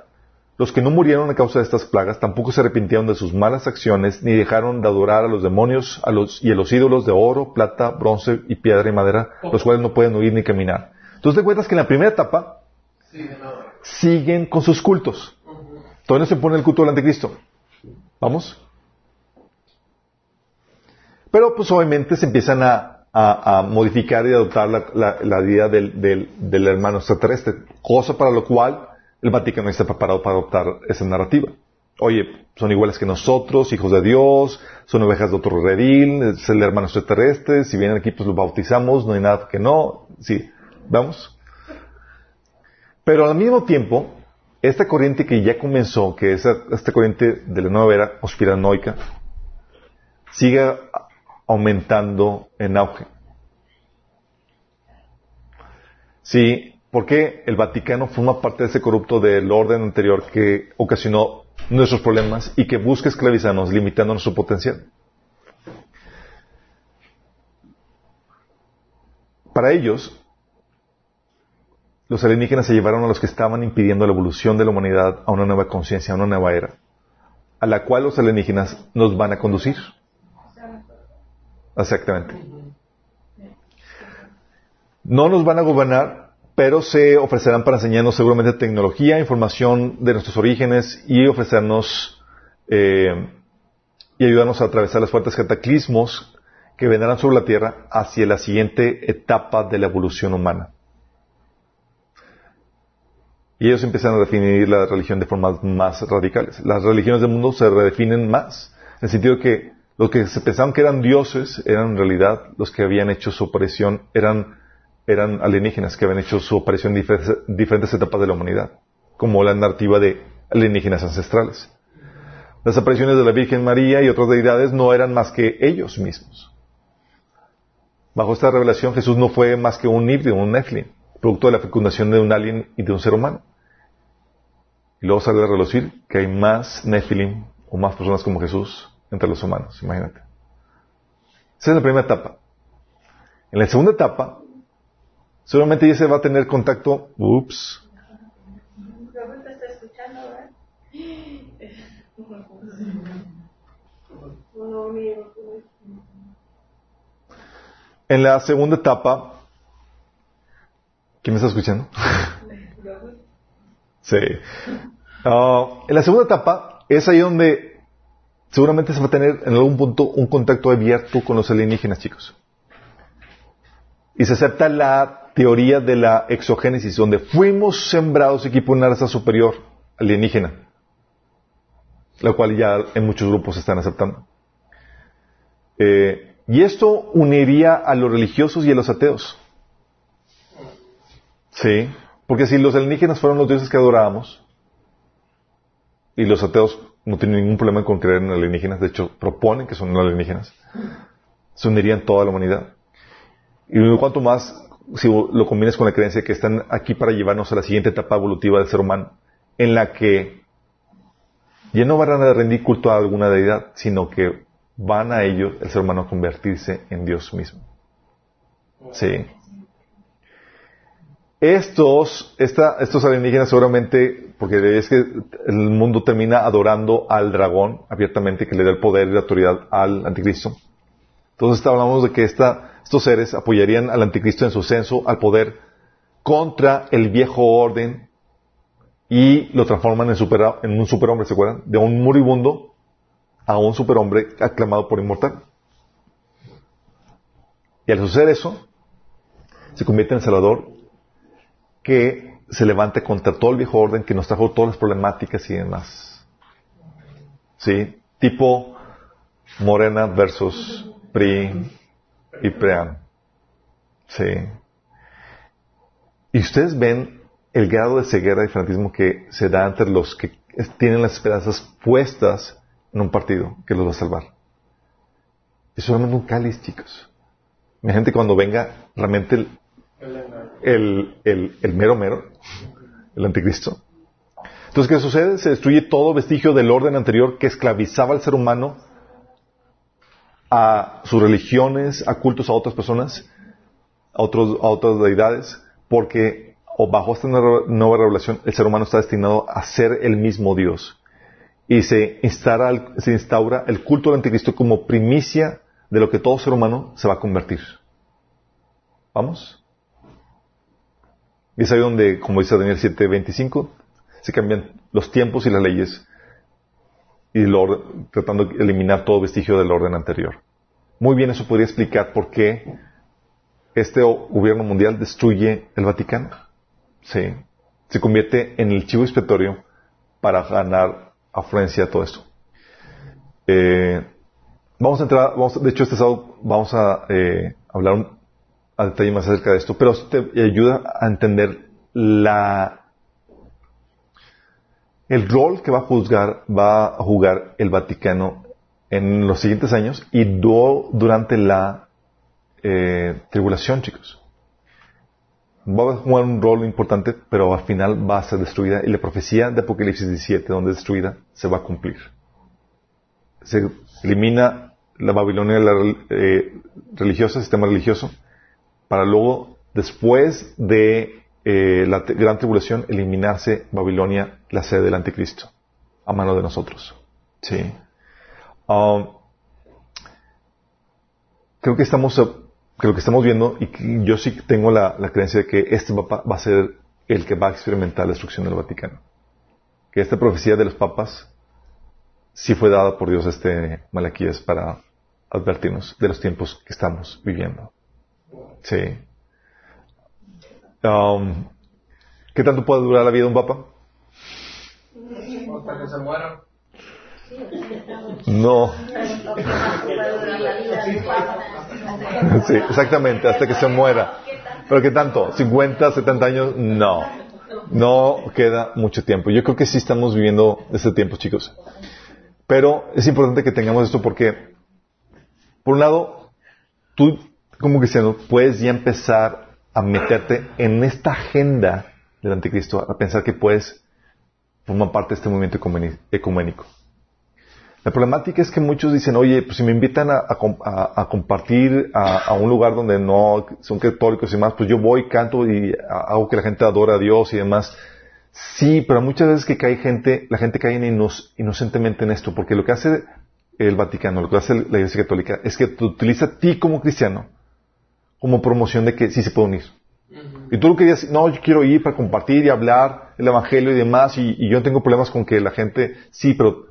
los que no murieron a causa de estas plagas tampoco se arrepintieron de sus malas acciones, ni dejaron de adorar a los demonios a los, y a los ídolos de oro, plata, bronce y piedra y madera, los cuales no pueden oír ni caminar. Entonces te cuentas que en la primera etapa siguen con sus cultos. Todavía no se pone el culto del anticristo. ¿Vamos? Pero pues obviamente se empiezan a, modificar y adoptar la, idea del, del hermano extraterrestre, cosa para lo cual el Vaticano está preparado para adoptar esa narrativa. Oye, son iguales que nosotros, hijos de Dios, son ovejas de otro redil, es el hermano extraterrestre, si vienen aquí pues los bautizamos, no hay nada que no, sí, vamos. Pero al mismo tiempo, esta corriente que ya comenzó, que es esta corriente de la nueva era conspiranoica, sigue aumentando en auge. Sí, ¿Por qué el Vaticano forma parte de ese corrupto del orden anterior que ocasionó nuestros problemas y que busca esclavizarnos, limitando nuestro potencial? Para ellos, los alienígenas se llevaron a los que estaban impidiendo la evolución de la humanidad a una nueva conciencia, a una nueva era, a la cual los alienígenas nos van a conducir. Exactamente. No nos van a gobernar pero se ofrecerán para enseñarnos seguramente tecnología, información de nuestros orígenes y ofrecernos eh, y ayudarnos a atravesar los fuertes cataclismos que vendrán sobre la Tierra hacia la siguiente etapa de la evolución humana. Y ellos empiezan a definir la religión de formas más radicales. Las religiones del mundo se redefinen más, en el sentido que los que se pensaban que eran dioses eran en realidad los que habían hecho su aparición, eran eran alienígenas que habían hecho su aparición en diferentes, etapas de la humanidad, como la narrativa de alienígenas ancestrales. Las apariciones de la Virgen María y otras deidades no eran más que ellos mismos. Bajo esta revelación Jesús no fue más que un híbrido, un Nephilim, producto de la fecundación de un alien y de un ser humano. Y luego sale a relucir que hay más Nephilim o más personas como Jesús entre los humanos, imagínate. Esa es la primera etapa. En la segunda etapa, Seguramente ya se va a tener contacto. Ups. En la segunda etapa, ¿quién me está escuchando? sí. Ah, en la segunda etapa es ahí donde seguramente se va a tener en algún punto un contacto abierto con los alienígenas, chicos. Y se acepta la teoría de la exogénesis, donde fuimos sembrados equipo una raza superior alienígena, la cual ya en muchos grupos están aceptando. Eh, y esto uniría a los religiosos y a los ateos. Sí, porque si los alienígenas fueron los dioses que adorábamos, y los ateos no tienen ningún problema con creer en alienígenas, de hecho proponen que son alienígenas, se unirían toda la humanidad. Y cuanto más si lo combinas con la creencia que están aquí para llevarnos a la siguiente etapa evolutiva del ser humano, en la que ya no van a rendir culto a alguna deidad, sino que van a ellos, el ser humano, a convertirse en Dios mismo. Sí. Estos, estos alienígenas seguramente, porque es que el mundo termina adorando al dragón abiertamente que le da el poder y la autoridad al anticristo. Entonces hablamos de que estos seres apoyarían al anticristo en su censo al poder contra el viejo orden y lo transforman en, en un superhombre, ¿se acuerdan? De un moribundo a un superhombre aclamado por inmortal. Y al suceder eso, se convierte en el Salvador que se levante contra todo el viejo orden que nos trajo todas las problemáticas y demás. ¿Sí? Tipo Morena versus PRI y PREAN. Sí. Y ustedes ven el grado de ceguera y fanatismo que se da entre los que tienen las esperanzas puestas en un partido que los va a salvar. Es solamente un cáliz, chicos. Mi gente, cuando venga realmente el, el, el, el mero mero, el anticristo. Entonces, ¿qué sucede? Se destruye todo vestigio del orden anterior que esclavizaba al ser humano a sus religiones, a cultos a otras personas, a, otros, a otras deidades, porque o bajo esta nueva revelación el ser humano está destinado a ser el mismo Dios. Y se instaura, se instaura el culto del anticristo como primicia de lo que todo ser humano se va a convertir. ¿Vamos? Y es ahí donde, como dice Daniel 7:25, se cambian los tiempos y las leyes y tratando de eliminar todo vestigio del orden anterior. Muy bien, eso podría explicar por qué este gobierno mundial destruye el Vaticano. Sí. Se convierte en el chivo expiatorio para ganar afluencia a todo esto. Eh, vamos a entrar, vamos, de hecho este sábado vamos a eh, hablar un, a detalle más acerca de esto, pero esto te ayuda a entender la el rol que va a juzgar, va a jugar el Vaticano en los siguientes años y durante la eh, tribulación, chicos. Va a jugar un rol importante, pero al final va a ser destruida y la profecía de Apocalipsis 17, donde es destruida, se va a cumplir. Se elimina la Babilonia eh, religiosa, el sistema religioso, para luego, después de eh, la gran tribulación, eliminarse Babilonia, la sede del anticristo, a mano de nosotros. Sí. Um, creo que estamos, creo que estamos viendo, y yo sí tengo la, creencia de que este papa va a ser el que va a experimentar la destrucción del Vaticano. Que esta profecía de los papas sí fue dada por Dios este Malaquías para advertirnos de los tiempos que estamos viviendo. Sí. Um, ¿Qué tanto puede durar la vida de un papa? Hasta que se muera. No. Sí, exactamente, hasta que se muera. ¿Pero qué tanto? ¿50, 70 años? No. No queda mucho tiempo. Yo creo que sí estamos viviendo este tiempo, chicos. Pero es importante que tengamos esto porque, por un lado, tú como cristiano puedes ya empezar a meterte en esta agenda del anticristo, a pensar que puedes formar parte de este movimiento ecuménico. La problemática es que muchos dicen, oye, pues si me invitan a, compartir a, un lugar donde no son católicos y más, pues yo voy, canto y hago que la gente adore a Dios y demás. Sí, pero muchas veces que cae gente, la gente cae inocentemente en esto, porque lo que hace el Vaticano, lo que hace la Iglesia Católica, es que te utiliza a ti como cristiano como promoción de que sí se puede unir. Y tú lo querías, no, yo quiero ir para compartir y hablar el Evangelio y demás, y, y yo no tengo problemas con que la gente, sí, pero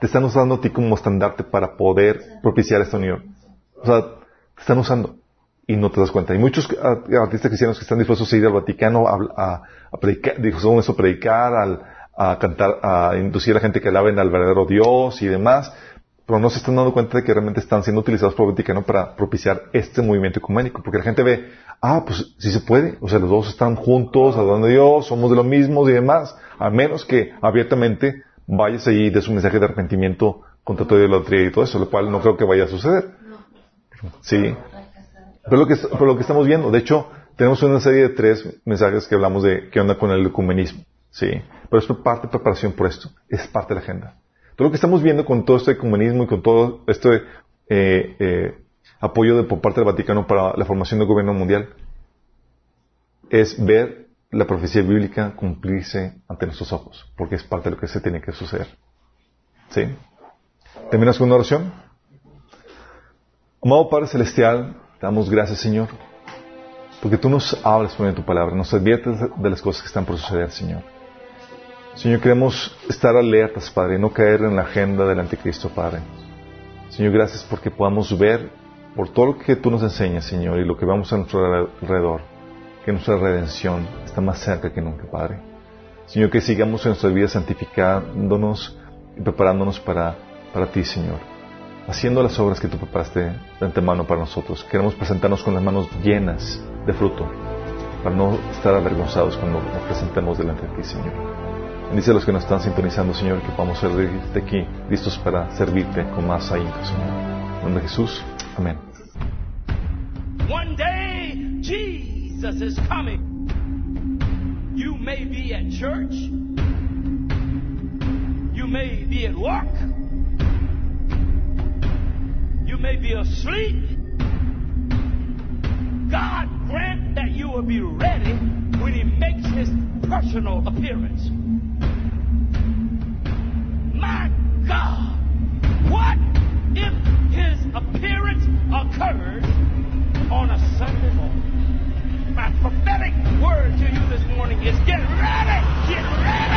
te están usando a ti como estandarte para poder propiciar esta unión. O sea, te están usando y no te das cuenta. Hay muchos artistas cristianos que están dispuestos a ir al Vaticano a, a, predicar, dijo, eso, predicar, a cantar, a inducir a la gente que alaben al verdadero Dios y demás, pero no se están dando cuenta de que realmente están siendo utilizados por el Vaticano para propiciar este movimiento ecuménico, porque la gente ve, ah, pues sí se puede, o sea, los dos están juntos, adorando a Dios, somos de lo mismo y demás, a menos que abiertamente vayas ahí de su mensaje de arrepentimiento contra toda idolatría y todo eso, lo cual no creo que vaya a suceder. Sí. Pero lo que, pero lo que estamos viendo, de hecho, tenemos una serie de tres mensajes que hablamos de qué onda con el ecumenismo. Sí. Pero es parte de preparación por esto. Es parte de la agenda. Todo lo que estamos viendo con todo este ecumenismo y con todo este eh, eh, apoyo de, por parte del Vaticano para la formación del gobierno mundial es ver la profecía bíblica cumplirse ante nuestros ojos, porque es parte de lo que se tiene que suceder. ¿Sí? ¿Terminas con una oración? Amado Padre Celestial, te damos gracias, Señor, porque tú nos hablas por tu palabra, nos adviertes de las cosas que están por suceder, Señor. Señor, queremos estar alertas, Padre, no caer en la agenda del anticristo, Padre. Señor, gracias porque podamos ver por todo lo que tú nos enseñas, Señor, y lo que vamos a nuestro alrededor, que nuestra redención está más cerca que nunca, Padre. Señor, que sigamos en nuestra vida santificándonos y preparándonos para, para ti, Señor. Haciendo las obras que tú preparaste de antemano para nosotros. Queremos presentarnos con las manos llenas de fruto, para no estar avergonzados cuando nos presentemos delante de ti, Señor. Bendice a los que nos están sintonizando, Señor, que podamos ser de aquí listos para servirte con más ahínco, Señor. En nombre de Jesús. Amén. One day, Jesus is coming. You may be at church. You may be at work. You may be asleep. God grant that you will be ready when He makes His personal appearance. My God, what if his appearance occurs on a Sunday morning? My prophetic word to you this morning is get ready, get ready.